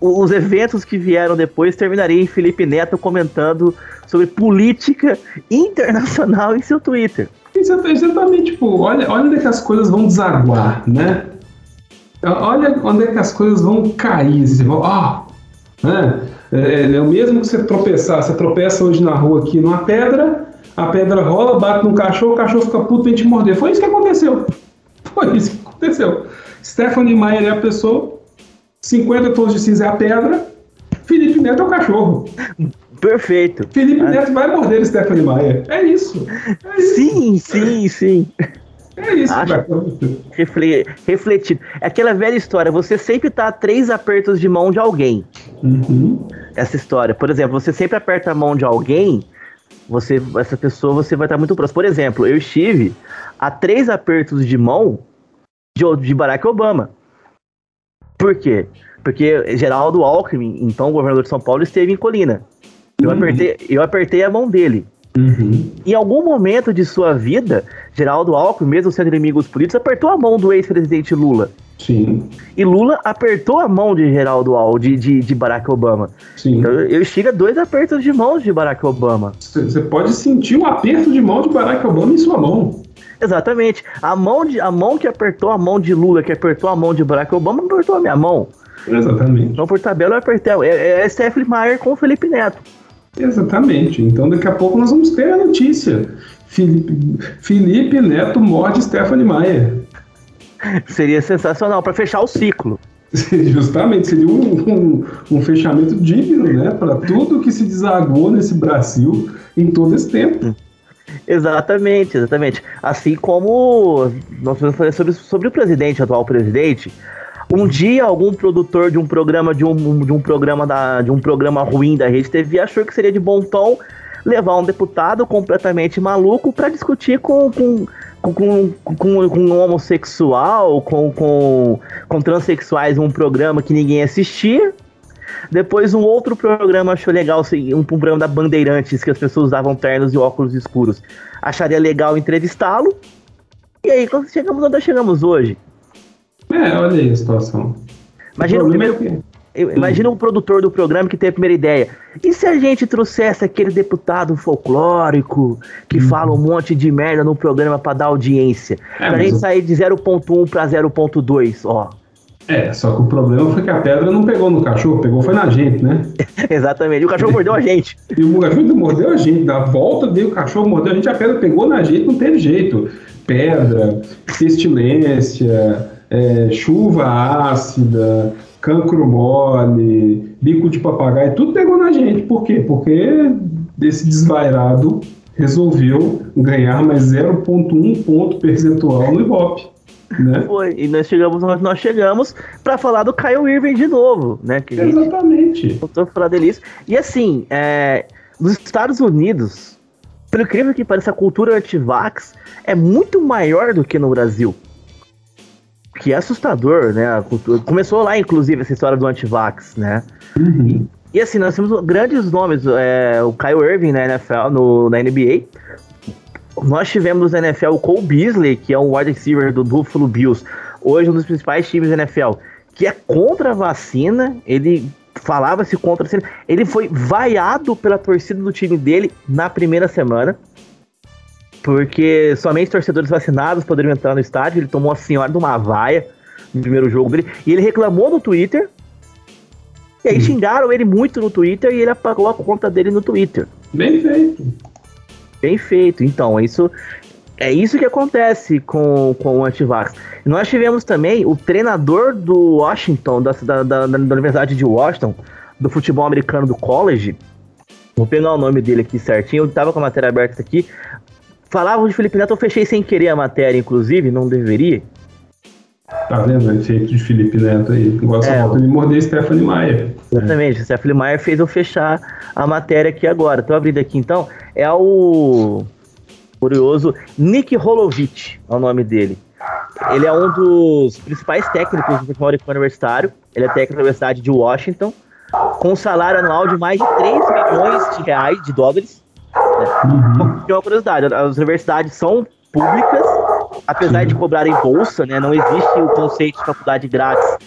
Os eventos que vieram depois terminariam em Felipe Neto comentando sobre política internacional em seu Twitter. Exatamente, tipo, olha, olha onde é que as coisas vão desaguar, né? Olha onde é que as coisas vão cair. Você vai? É, é, é, o mesmo que você tropeçar. Você tropeça hoje na rua aqui numa pedra, a pedra rola, bate no cachorro, o cachorro fica puto e te morder. Foi isso que aconteceu. Foi isso que aconteceu. Stephanie Meyer é a pessoa, 50 tons de cinza é a pedra, Felipe Neto é o cachorro. Perfeito. Felipe ah. Neto vai morder Stephanie Maia. É isso. É isso. Sim, sim, sim. É isso, Acho refle refletido. É aquela velha história, você sempre tá a três apertos de mão de alguém. Uhum. Essa história. Por exemplo, você sempre aperta a mão de alguém, você, essa pessoa você vai estar muito próximo. Por exemplo, eu estive a três apertos de mão de, de Barack Obama. Por quê? Porque Geraldo Alckmin, então governador de São Paulo, esteve em Colina. Eu, uhum. apertei, eu apertei a mão dele. Uhum. Em algum momento de sua vida, Geraldo Alckmin, mesmo sendo inimigos políticos, apertou a mão do ex-presidente Lula. Sim. E Lula apertou a mão de Geraldo Alckmin, de, de, de, Barack Obama. Sim. Então, eu estive a dois apertos de mãos de Barack Obama. Você pode sentir um aperto de mão de Barack Obama em sua mão. Exatamente. A mão, de, a mão que apertou a mão de Lula, que apertou a mão de Barack Obama, apertou a minha mão. Exatamente. Então, por tabela, eu apertei. É, é Stephanie Meyer com o Felipe Neto. Exatamente. Então daqui a pouco nós vamos ter a notícia. Felipe, Felipe Neto morde Stephanie Maia. Seria sensacional para fechar o ciclo. Justamente, seria um, um, um fechamento digno, né? Para tudo que se desagou nesse Brasil em todo esse tempo. Exatamente, exatamente. Assim como nós vamos falar sobre, sobre o presidente, atual presidente, um dia algum produtor de um programa de um, de um programa da, de um programa ruim da Rede TV achou que seria de bom tom levar um deputado completamente maluco para discutir com, com com, com, com, homossexual, com, com, com transexuais, um programa que ninguém assistia. Depois um outro programa achou legal, assim, um programa da Bandeirantes, que as pessoas usavam ternos e óculos escuros. Acharia legal entrevistá-lo. E aí, quando chegamos onde chegamos hoje? É, olha aí a situação. Imagina o, o primeiro. É imagina um produtor do programa que tem a primeira ideia. E se a gente trouxesse aquele deputado folclórico que hum. fala um monte de merda no programa para dar audiência? É, pra gente sair de 0.1 para 0.2, ó. É, só que o problema foi que a pedra não pegou no cachorro, pegou foi na gente, né? Exatamente, e o cachorro mordeu a gente. E o cachorro mordeu a gente, na volta veio o cachorro mordeu a gente, a pedra pegou na gente, não teve jeito. Pedra, pestilência, é, chuva ácida, cancro mole, bico de papagaio, tudo pegou na gente. Por quê? Porque esse desvairado resolveu ganhar mais 0,1 ponto percentual no Ibope. Né? Foi, e nós chegamos onde nós chegamos para falar do Kyle Irving de novo, né? Que Exatamente. Voltou a falar dele E assim, é, nos Estados Unidos, pelo incrível que pareça, a cultura anti-vax é muito maior do que no Brasil que é assustador, né? Começou lá, inclusive, essa história do antivax, né? Uhum. E, e, assim, nós temos grandes nomes, é, o Kyle Irving na NFL, no, na NBA. Nós tivemos na NFL o Cole Beasley, que é um wide receiver do Buffalo Bills, hoje um dos principais times da NFL, que é contra a vacina, ele falava-se contra a vacina, ele foi vaiado pela torcida do time dele na primeira semana porque somente torcedores vacinados poderiam entrar no estádio. Ele tomou a senhora de uma vaia no primeiro jogo dele. E ele reclamou no Twitter. E aí hum. xingaram ele muito no Twitter e ele apagou a conta dele no Twitter. Bem feito. Bem feito. Então, isso é isso que acontece com, com o antivax. Nós tivemos também o treinador do Washington, da, da, da, da Universidade de Washington, do futebol americano do college. Vou pegar o nome dele aqui certinho. Eu tava com a matéria aberta aqui. Falavam de Felipe Neto, eu fechei sem querer a matéria, inclusive, não deveria. Tá vendo o efeito de Felipe Neto aí? Igual essa é, volta de morder Stephanie Maia. Exatamente, é. Stephanie Maia fez eu fechar a matéria aqui agora. Tô abrindo aqui então. É o curioso Nick Holovic, é o nome dele. Ele é um dos principais técnicos do futebol universitário. Ele é técnico da Universidade de Washington, com um salário anual de mais de 3 milhões de reais, de dólares. Uhum. Uma curiosidade, as universidades são públicas, apesar de cobrarem bolsa, né? Não existe o conceito de faculdade grátis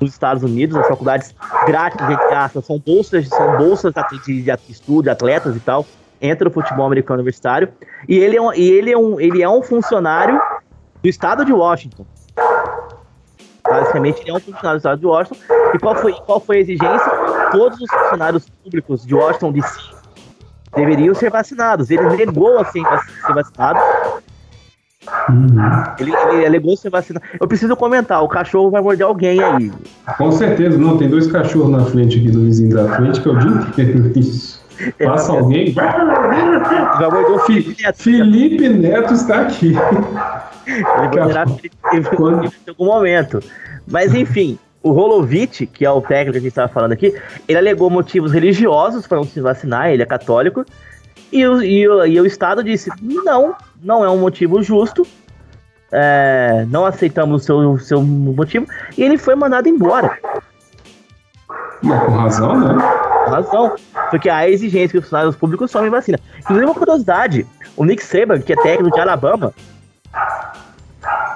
nos Estados Unidos, as faculdades grátis, entre aspas, são bolsas, são bolsas de, de estudo, de atletas e tal, entra o futebol americano universitário, e ele é um, e ele é um, ele é um funcionário do estado de Washington. Basicamente, ele é um funcionário do estado de Washington. E qual foi, qual foi a exigência? Todos os funcionários públicos de Washington DC deveriam ser vacinados. Ele negou a ser, vacinado. Uhum. Ele, ele alegou ser vacinado. Eu preciso comentar, o cachorro vai morder alguém aí. Com certeza, não, tem dois cachorros na frente aqui do vizinho da frente que é o dia inteiro isso. Passa alguém. Vai morder o Felipe Neto. Felipe Neto está aqui. Ele vai virar Felipe Quando... em algum momento. Mas enfim, o Rolovic, que é o técnico que a gente estava falando aqui, ele alegou motivos religiosos para não se vacinar, ele é católico, e o, e, o, e o Estado disse: não, não é um motivo justo, é, não aceitamos o seu, seu motivo, e ele foi mandado embora. Mas com razão, né? Com razão. Porque a exigência que os funcionários públicos tomem vacina. Inclusive, uma curiosidade: o Nick Saban, que é técnico de Alabama,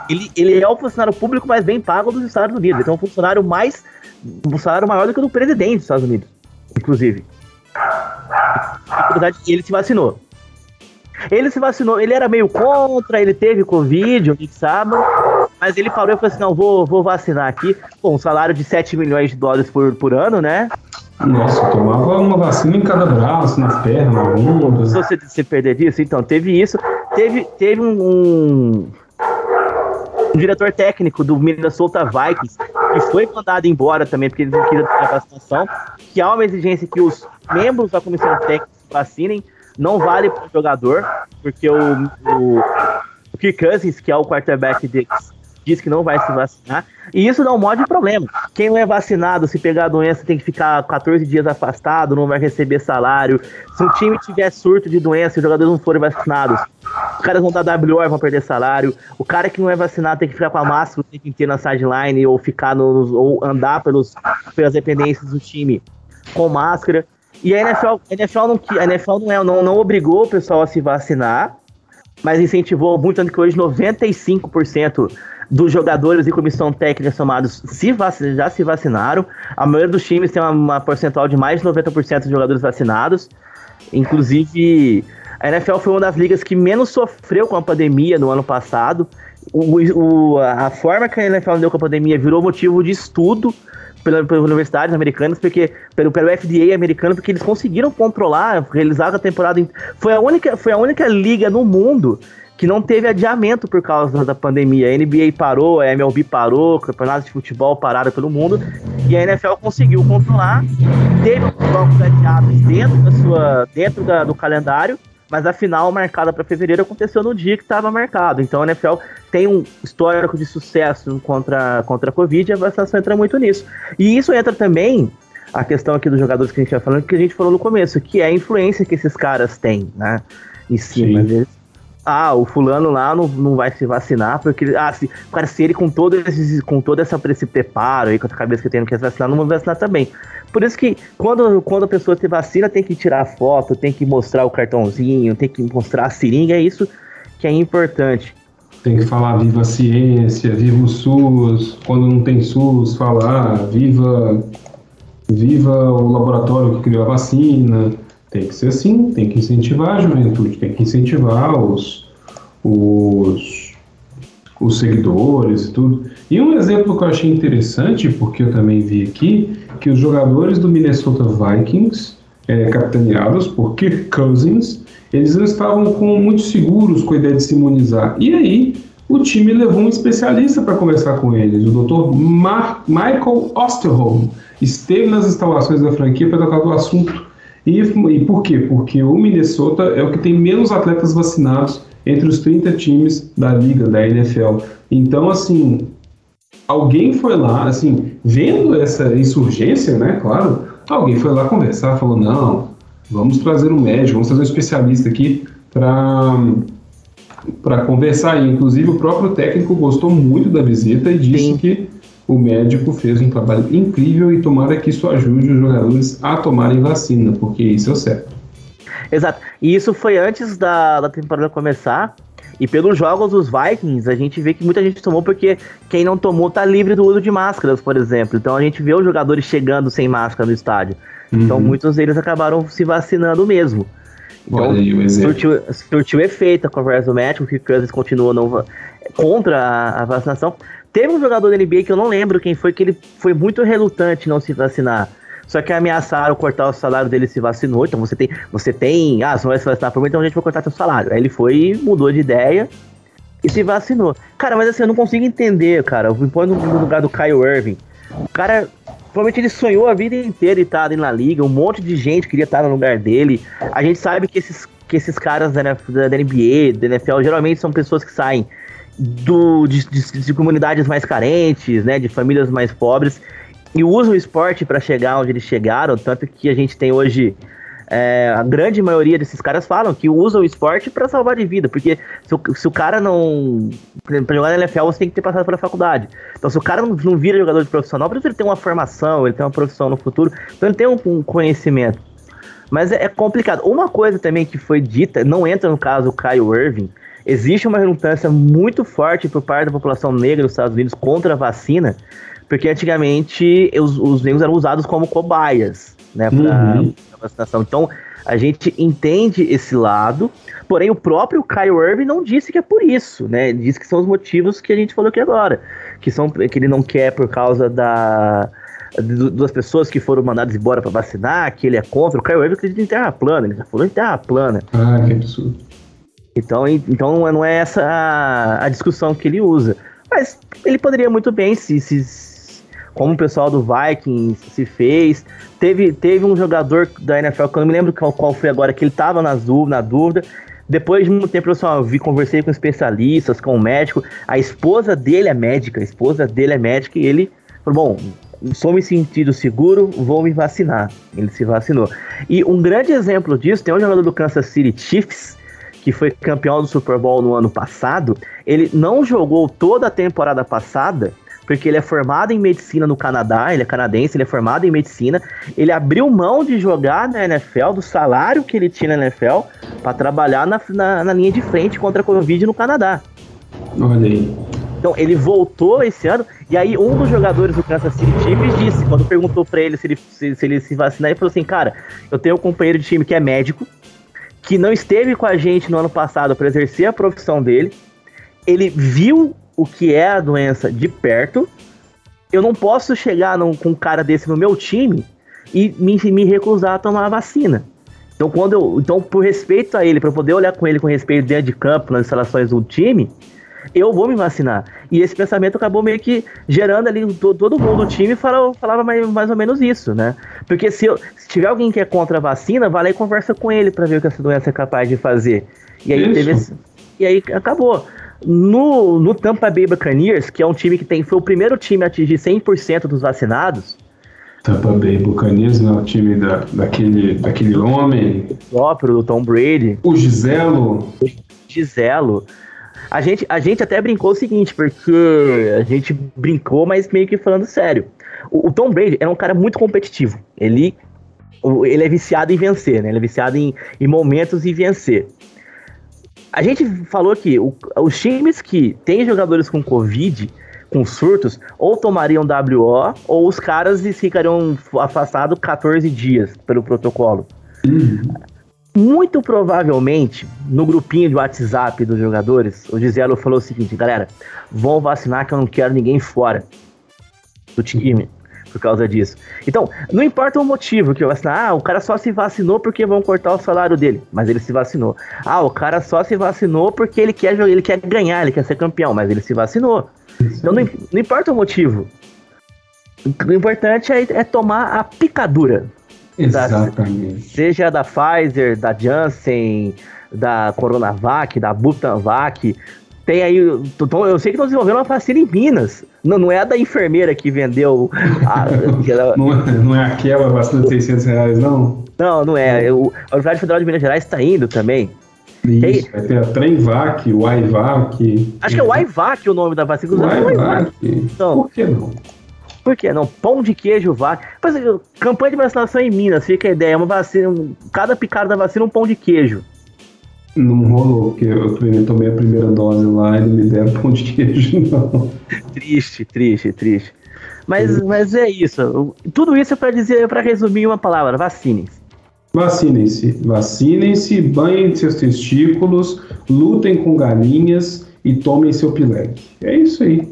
ele, ele é o funcionário público mais bem pago dos Estados Unidos. Ele é um funcionário mais. um salário maior do que o do presidente dos Estados Unidos, inclusive. Verdade, ele se vacinou. Ele se vacinou, ele era meio contra, ele teve Covid, o Nick Saban, mas ele parou e falou assim: não, vou, vou vacinar aqui. Bom, um salário de 7 milhões de dólares por, por ano, né? Nossa, tomava uma vacina em cada braço, nas pernas, na bunda. Se você se perder disso, então, teve isso. Teve, teve um, um, um diretor técnico do Minnesota Vikings que foi mandado embora também, porque ele não queria ter vacinação, que há uma exigência que os membros da comissão técnica vacinem, não vale para o jogador, porque o, o, o Kirk Cousins, que é o quarterback deles, diz que não vai se vacinar. E isso dá um monte de problema. Quem não é vacinado, se pegar a doença, tem que ficar 14 dias afastado, não vai receber salário. Se um time tiver surto de doença e os jogadores não forem vacinados, os caras vão dar WO e vão perder salário. O cara que não é vacinado tem que ficar com a máscara, tem que ter na sideline ou ficar nos, ou andar pelos, pelas dependências do time com máscara. E a NFL, a NFL, não, a NFL não, é, não, não obrigou o pessoal a se vacinar, mas incentivou muito, tanto que hoje 95% dos jogadores e comissão técnica somados se já se vacinaram. A maioria dos times tem uma, uma percentual de mais de 90% de jogadores vacinados. Inclusive, a NFL foi uma das ligas que menos sofreu com a pandemia no ano passado. O, o, a forma que a NFL deu com a pandemia virou motivo de estudo pelas universidades americanas, porque pelo, pelo FDA americano, porque eles conseguiram controlar, realizar a temporada. Foi a única, foi a única liga no mundo que não teve adiamento por causa da pandemia. A NBA parou, a MLB parou, campeonatos de futebol pararam pelo mundo, e a NFL conseguiu controlar, teve jogos adiados dentro, da sua, dentro da, do calendário, mas a final marcada para fevereiro aconteceu no dia que estava marcado. Então a NFL tem um histórico de sucesso contra, contra a Covid e a vacinação entra muito nisso. E isso entra também a questão aqui dos jogadores que a gente vai falando, que a gente falou no começo, que é a influência que esses caras têm, né? Em cima. Sim ah, o fulano lá não, não vai se vacinar, porque, ah, se, cara, se ele com todo, esse, com todo essa, esse preparo aí, com a cabeça que tem, não quer se vacinar, não vai vacinar também. Por isso que quando, quando a pessoa se vacina, tem que tirar foto, tem que mostrar o cartãozinho, tem que mostrar a seringa, é isso que é importante. Tem que falar viva a ciência, viva o SUS, quando não tem SUS, falar viva, viva o laboratório que criou a vacina tem que ser assim, tem que incentivar a juventude, tem que incentivar os, os, os seguidores e tudo. E um exemplo que eu achei interessante, porque eu também vi aqui, que os jogadores do Minnesota Vikings, é, capitaneados por Kirk Cousins, eles não estavam com, muito seguros com a ideia de se imunizar. E aí, o time levou um especialista para conversar com eles, o Dr. Mar Michael Osterholm. Esteve nas instalações da franquia para tratar do assunto e, e por quê? Porque o Minnesota é o que tem menos atletas vacinados entre os 30 times da liga, da NFL. Então, assim, alguém foi lá, assim, vendo essa insurgência, né, claro, alguém foi lá conversar, falou, não, vamos trazer um médico, vamos trazer um especialista aqui para para conversar. E, inclusive, o próprio técnico gostou muito da visita e disse Sim. que o médico fez um trabalho incrível e tomara que isso ajude os jogadores a tomarem vacina, porque isso é o certo. Exato. E isso foi antes da, da temporada começar. E pelos jogos dos Vikings, a gente vê que muita gente tomou porque quem não tomou tá livre do uso de máscaras, por exemplo. Então a gente vê os jogadores chegando sem máscara no estádio. Então, uhum. Então muitos deles acabaram se vacinando mesmo. Então, surtiu, surtiu efeito a conversa do médico, que o Cousins continua não, contra a, a vacinação. Teve um jogador da NBA que eu não lembro quem foi, que ele foi muito relutante não se vacinar. Só que ameaçaram cortar o salário dele se vacinou. Então você tem, você tem, ah, você não vai se vacinar por mim, então a gente vai cortar seu salário. Aí ele foi mudou de ideia. e se vacinou. Cara, mas assim, eu não consigo entender, cara. Eu me ponho no lugar do Kyle Irving. O cara, provavelmente ele sonhou a vida inteira e tá ali na liga. Um monte de gente queria estar no lugar dele. A gente sabe que esses, que esses caras da, da NBA, da NFL, geralmente são pessoas que saem do, de, de, de comunidades mais carentes, né? De famílias mais pobres. E usam o esporte para chegar onde eles chegaram. Tanto que a gente tem hoje é, a grande maioria desses caras falam que usam o esporte para salvar de vida, porque se o, se o cara não. Pra jogar na NFL, você tem que ter passado pela faculdade. Então, se o cara não, não vira jogador de profissional, por isso ele tem uma formação, ele tem uma profissão no futuro, então ele tem um, um conhecimento. Mas é, é, complicado. Uma coisa também que foi dita, não entra no caso o Kyle Irving, existe uma relutância muito forte por parte da população negra dos Estados Unidos contra a vacina, porque antigamente os, os negros eram usados como cobaias, né, pra, uhum vacinação. Então, a gente entende esse lado, porém o próprio Kyle Irving não disse que é por isso, né? Ele disse que são os motivos que a gente falou aqui agora, que são que ele não quer por causa da das pessoas que foram mandadas embora para vacinar, que ele é contra. O Kyle Irving acredita em terra plana, ele já falou em terra plana. Ah, que absurdo. Então, então não é essa a, a discussão que ele usa. Mas ele poderia muito bem se, se como o pessoal do Vikings se fez. Teve, teve um jogador da NFL, que eu não me lembro qual, qual foi agora, que ele tava na, na dúvida. Depois de muito tempo, eu vi, conversei com especialistas, com o um médico. A esposa dele é médica, a esposa dele é médica e ele falou: Bom, sou me sentindo seguro, vou me vacinar. Ele se vacinou. E um grande exemplo disso tem um jogador do Kansas City Chiefs, que foi campeão do Super Bowl no ano passado. Ele não jogou toda a temporada passada porque ele é formado em medicina no Canadá, ele é canadense, ele é formado em medicina. Ele abriu mão de jogar na NFL, do salário que ele tinha na NFL, para trabalhar na, na, na, linha de frente contra a Covid no Canadá. Olha aí. Então ele voltou esse ano, e aí um dos jogadores do Kansas City Chiefs disse, quando perguntou para ele se ele se, se ele se vacinar, ele falou assim: Cara, eu tenho um companheiro de time que é médico, que não esteve com a gente no ano passado para exercer a profissão dele. Ele viu o que é a doença de perto. Eu não posso chegar num, com um cara desse no meu time e me, me recusar a tomar a vacina. Então, quando eu, então, por respeito a ele, para poder olhar com ele com respeito dentro de campo, nas instalações do time, eu vou me vacinar. E esse pensamento acabou meio que gerando ali todo, mundo do time falava, falava mais, mais ou menos isso, né? Porque se, eu, se tiver alguém que é contra a vacina, vai lá e conversa com ele para ver o que essa doença é capaz de fazer. E aí teve esse, e aí acabou. No, no Tampa Bay Buccaneers, que é um time que tem, foi o primeiro time a atingir 100% dos vacinados. Tampa Bay Buccaneers não é o time da, daquele, daquele homem. O próprio, do Tom Brady. O Giselo. O Giselo. A gente, a gente até brincou o seguinte, porque a gente brincou, mas meio que falando sério. O, o Tom Brady é um cara muito competitivo. Ele, ele é viciado em vencer, né? Ele é viciado em, em momentos e vencer. A gente falou que o, os times que têm jogadores com Covid, com surtos, ou tomariam WO, ou os caras ficariam afastados 14 dias pelo protocolo. Uhum. Muito provavelmente, no grupinho de WhatsApp dos jogadores, o Giselo falou o seguinte, galera, vão vacinar que eu não quero ninguém fora do time por causa disso. Então, não importa o motivo que eu vacinar. Ah, o cara só se vacinou porque vão cortar o salário dele, mas ele se vacinou. Ah, o cara só se vacinou porque ele quer ele quer ganhar, ele quer ser campeão, mas ele se vacinou. Então não, não importa o motivo. O importante é, é tomar a picadura. Exatamente. Da, seja da Pfizer, da Janssen, da Coronavac, da Butanvac, tem aí. Eu sei que estão desenvolvendo uma vacina em Minas. Não, não é a da enfermeira que vendeu. A, não, é, não, é aquela vacina de 600 reais, não? Não, não é. O, a Universidade Federal de Minas Gerais está indo também. Isso, vai ter a Tremvac, o Ivac. Acho que é o Ivac o nome da vacina. O Ivac. Então, Por que não? Por que não? Pão de queijo vac. campanha de vacinação em Minas, fica a ideia. É uma vacina, cada picada da vacina um pão de queijo. Não rolou, porque eu tomei a primeira dose lá e não me deram pão de queijo, não. Triste, triste, triste. Mas, mas é isso. Tudo isso é para dizer, para resumir uma palavra: vacinem-se. Vacinem-se. Vacinem-se, banhem seus testículos, lutem com galinhas e tomem seu pileque. É isso aí.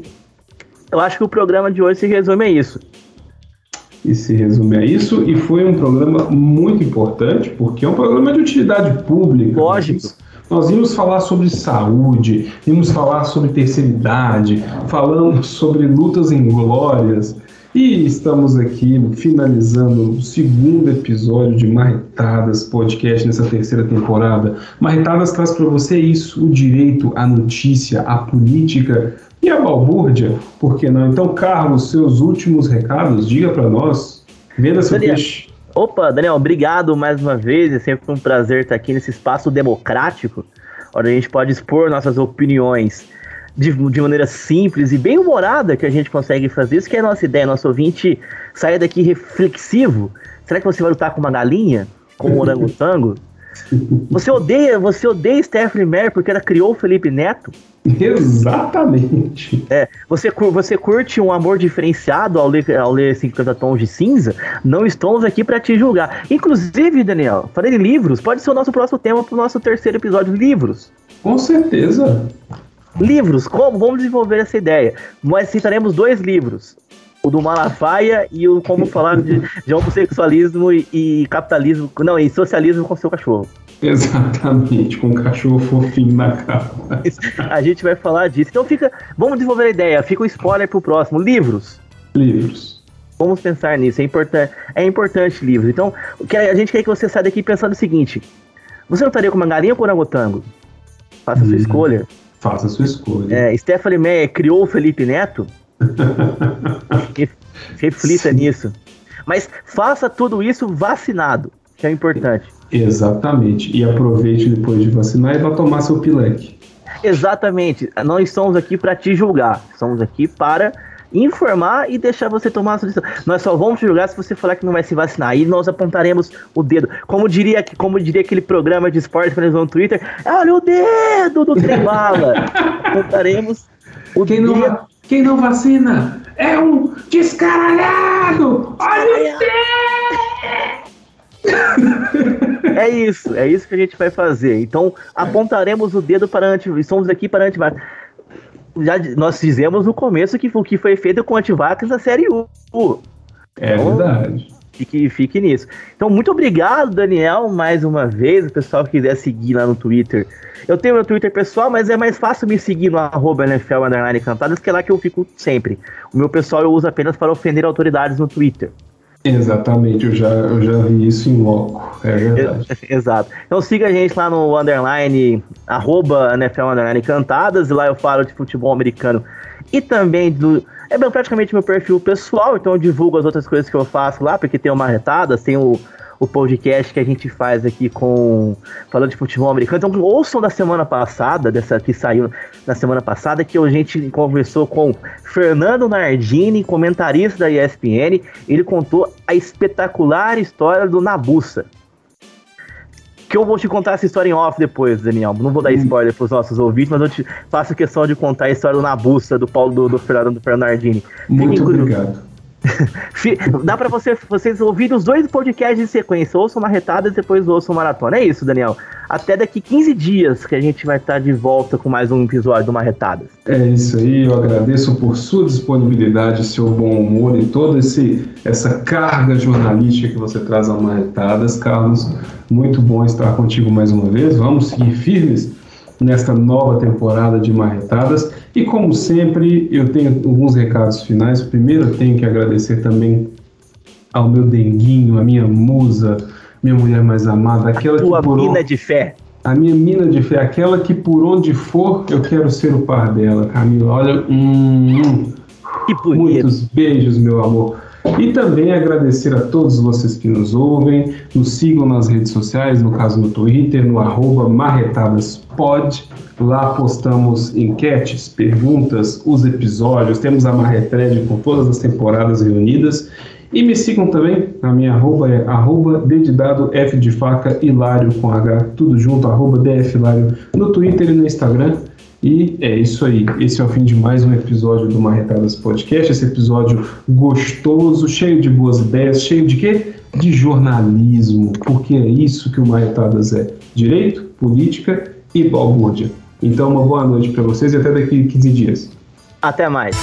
Eu acho que o programa de hoje se resume a isso e se resume a isso. E foi um programa muito importante, porque é um programa de utilidade pública. Lógico. Nós íamos falar sobre saúde, íamos falar sobre terceira idade, falamos sobre lutas em glórias. E estamos aqui finalizando o segundo episódio de Marretadas Podcast nessa terceira temporada. Marretadas traz para você isso: o direito, a notícia, a política e a balbúrdia, por que não? Então, Carlos, seus últimos recados, diga para nós. Venda seu Daniel. peixe. Opa, Daniel, obrigado mais uma vez. É sempre um prazer estar aqui nesse espaço democrático, onde a gente pode expor nossas opiniões de, de maneira simples e bem humorada que a gente consegue fazer. Isso que é a nossa ideia, nosso ouvinte sair daqui reflexivo. Será que você vai lutar com uma galinha? Com um orangotango? Você odeia, você odeia Stephanie Meyer porque ela criou o Felipe Neto? Exatamente. É, você, você curte um amor diferenciado ao ler, ao ler 50 tons de cinza? Não estamos aqui para te julgar. Inclusive, Daniel, falei de livros, pode ser o nosso próximo tema para o nosso terceiro episódio, livros. Com certeza. Livros, como? Vamos desenvolver essa ideia. Nós citaremos dois livros. O do Malafaia e o Como Falar de, de Homossexualismo e, e Capitalismo. Não, e Socialismo com seu cachorro. Exatamente, com um cachorro fofinho na capa. A gente vai falar disso. Então fica. Vamos desenvolver a ideia. Fica um spoiler pro próximo. Livros. Livros. Vamos pensar nisso. É, importan é importante livros. Então, o que a gente quer que você saia daqui pensando o seguinte: você lutaria com uma galinha ou com um orangotango? Faça a sua Hum. escolha. Faça a sua escolha. É, Stephanie Meyer criou o Felipe Neto? Re- Reflita Sim. nisso. Mas faça tudo isso vacinado, que é importante. Exatamente. E aproveite depois de vacinar e vá tomar seu pileque. Exatamente. Não estamos aqui para te julgar. Estamos aqui para informar e deixar você tomar a sua decisão. Nós só vamos te julgar se você falar que não vai se vacinar. Aí nós apontaremos o dedo. Como diria, como diria aquele programa de esporte que eles vão no Twitter, olha o dedo do Trembala. apontaremos o Quem não, dedo. va- quem não vacina é um descaralhado! Olha o É isso, é isso que a gente vai fazer. Então, apontaremos o dedo para anti... Estamos aqui para antivax. Já nós dizemos no começo que o que foi feito com antivax na série U. É Então, verdade. Fique, fique nisso. Então, muito obrigado, Daniel, mais uma vez. O pessoal que quiser seguir lá no Twitter. Eu tenho meu Twitter pessoal, mas é mais fácil me seguir no arroba NFL cantadas, que é lá que eu fico sempre. O meu pessoal eu uso apenas para ofender autoridades no Twitter. Exatamente, eu já, eu já vi isso em loco. É verdade. Exato. Então siga a gente lá no underline, arroba NFL underline cantadas, e lá eu falo de futebol americano e também do. É praticamente meu perfil pessoal, então eu divulgo as outras coisas que eu faço lá, porque tem o Marretadas, tem o, o podcast que a gente faz aqui com. falando de futebol americano. Então ouçam da semana passada, dessa que saiu na semana passada, que a gente conversou com Fernando Nardini, comentarista da ESPN. Ele contou a espetacular história do Nabuça. Que eu vou te contar essa história em off depois, Daniel. Não vou dar spoiler pros nossos ouvintes, mas eu te faço questão de contar a história do Nabuça, do Paulo do, do Fernando Fernandini. Muito Fiquem obrigado. Dá pra você, vocês ouvirem os dois podcasts em sequência. Ouçam Marretada e depois ouçam Maratona. É isso, Daniel. Até daqui 15 dias que a gente vai estar de volta com mais um episódio do Marretadas. É isso aí, eu agradeço por sua disponibilidade, seu bom humor e toda essa carga jornalística que você traz ao Marretadas. Carlos, muito bom estar contigo mais uma vez. Vamos seguir firmes nesta nova temporada de Marretadas. E como sempre, eu tenho alguns recados finais. Primeiro, eu tenho que agradecer também ao meu denguinho, a minha musa, minha mulher mais amada, aquela Tua que por on- mina de fé. a minha mina de fé, aquela que por onde for eu quero ser o par dela, Camila. Olha, hum, hum, Que bonito. muitos beijos, meu amor. E também agradecer a todos vocês que nos ouvem, nos sigam nas redes sociais, no caso no Twitter, no arroba marretadaspod. Lá postamos enquetes, perguntas, os episódios, temos a Marretred com todas as temporadas reunidas. E me sigam também, a minha arroba é arroba dedidado F de faca Hilário com H, tudo junto, arroba DF Hilário no Twitter e no Instagram. E é isso aí. Esse é o fim de mais um episódio do Marretadas Podcast. Esse episódio gostoso, cheio de boas ideias, cheio de quê? De jornalismo. Porque é isso que o Marretadas é: direito, política e balbúrdia. Então, uma boa noite para vocês e até daqui 15 dias. Até mais.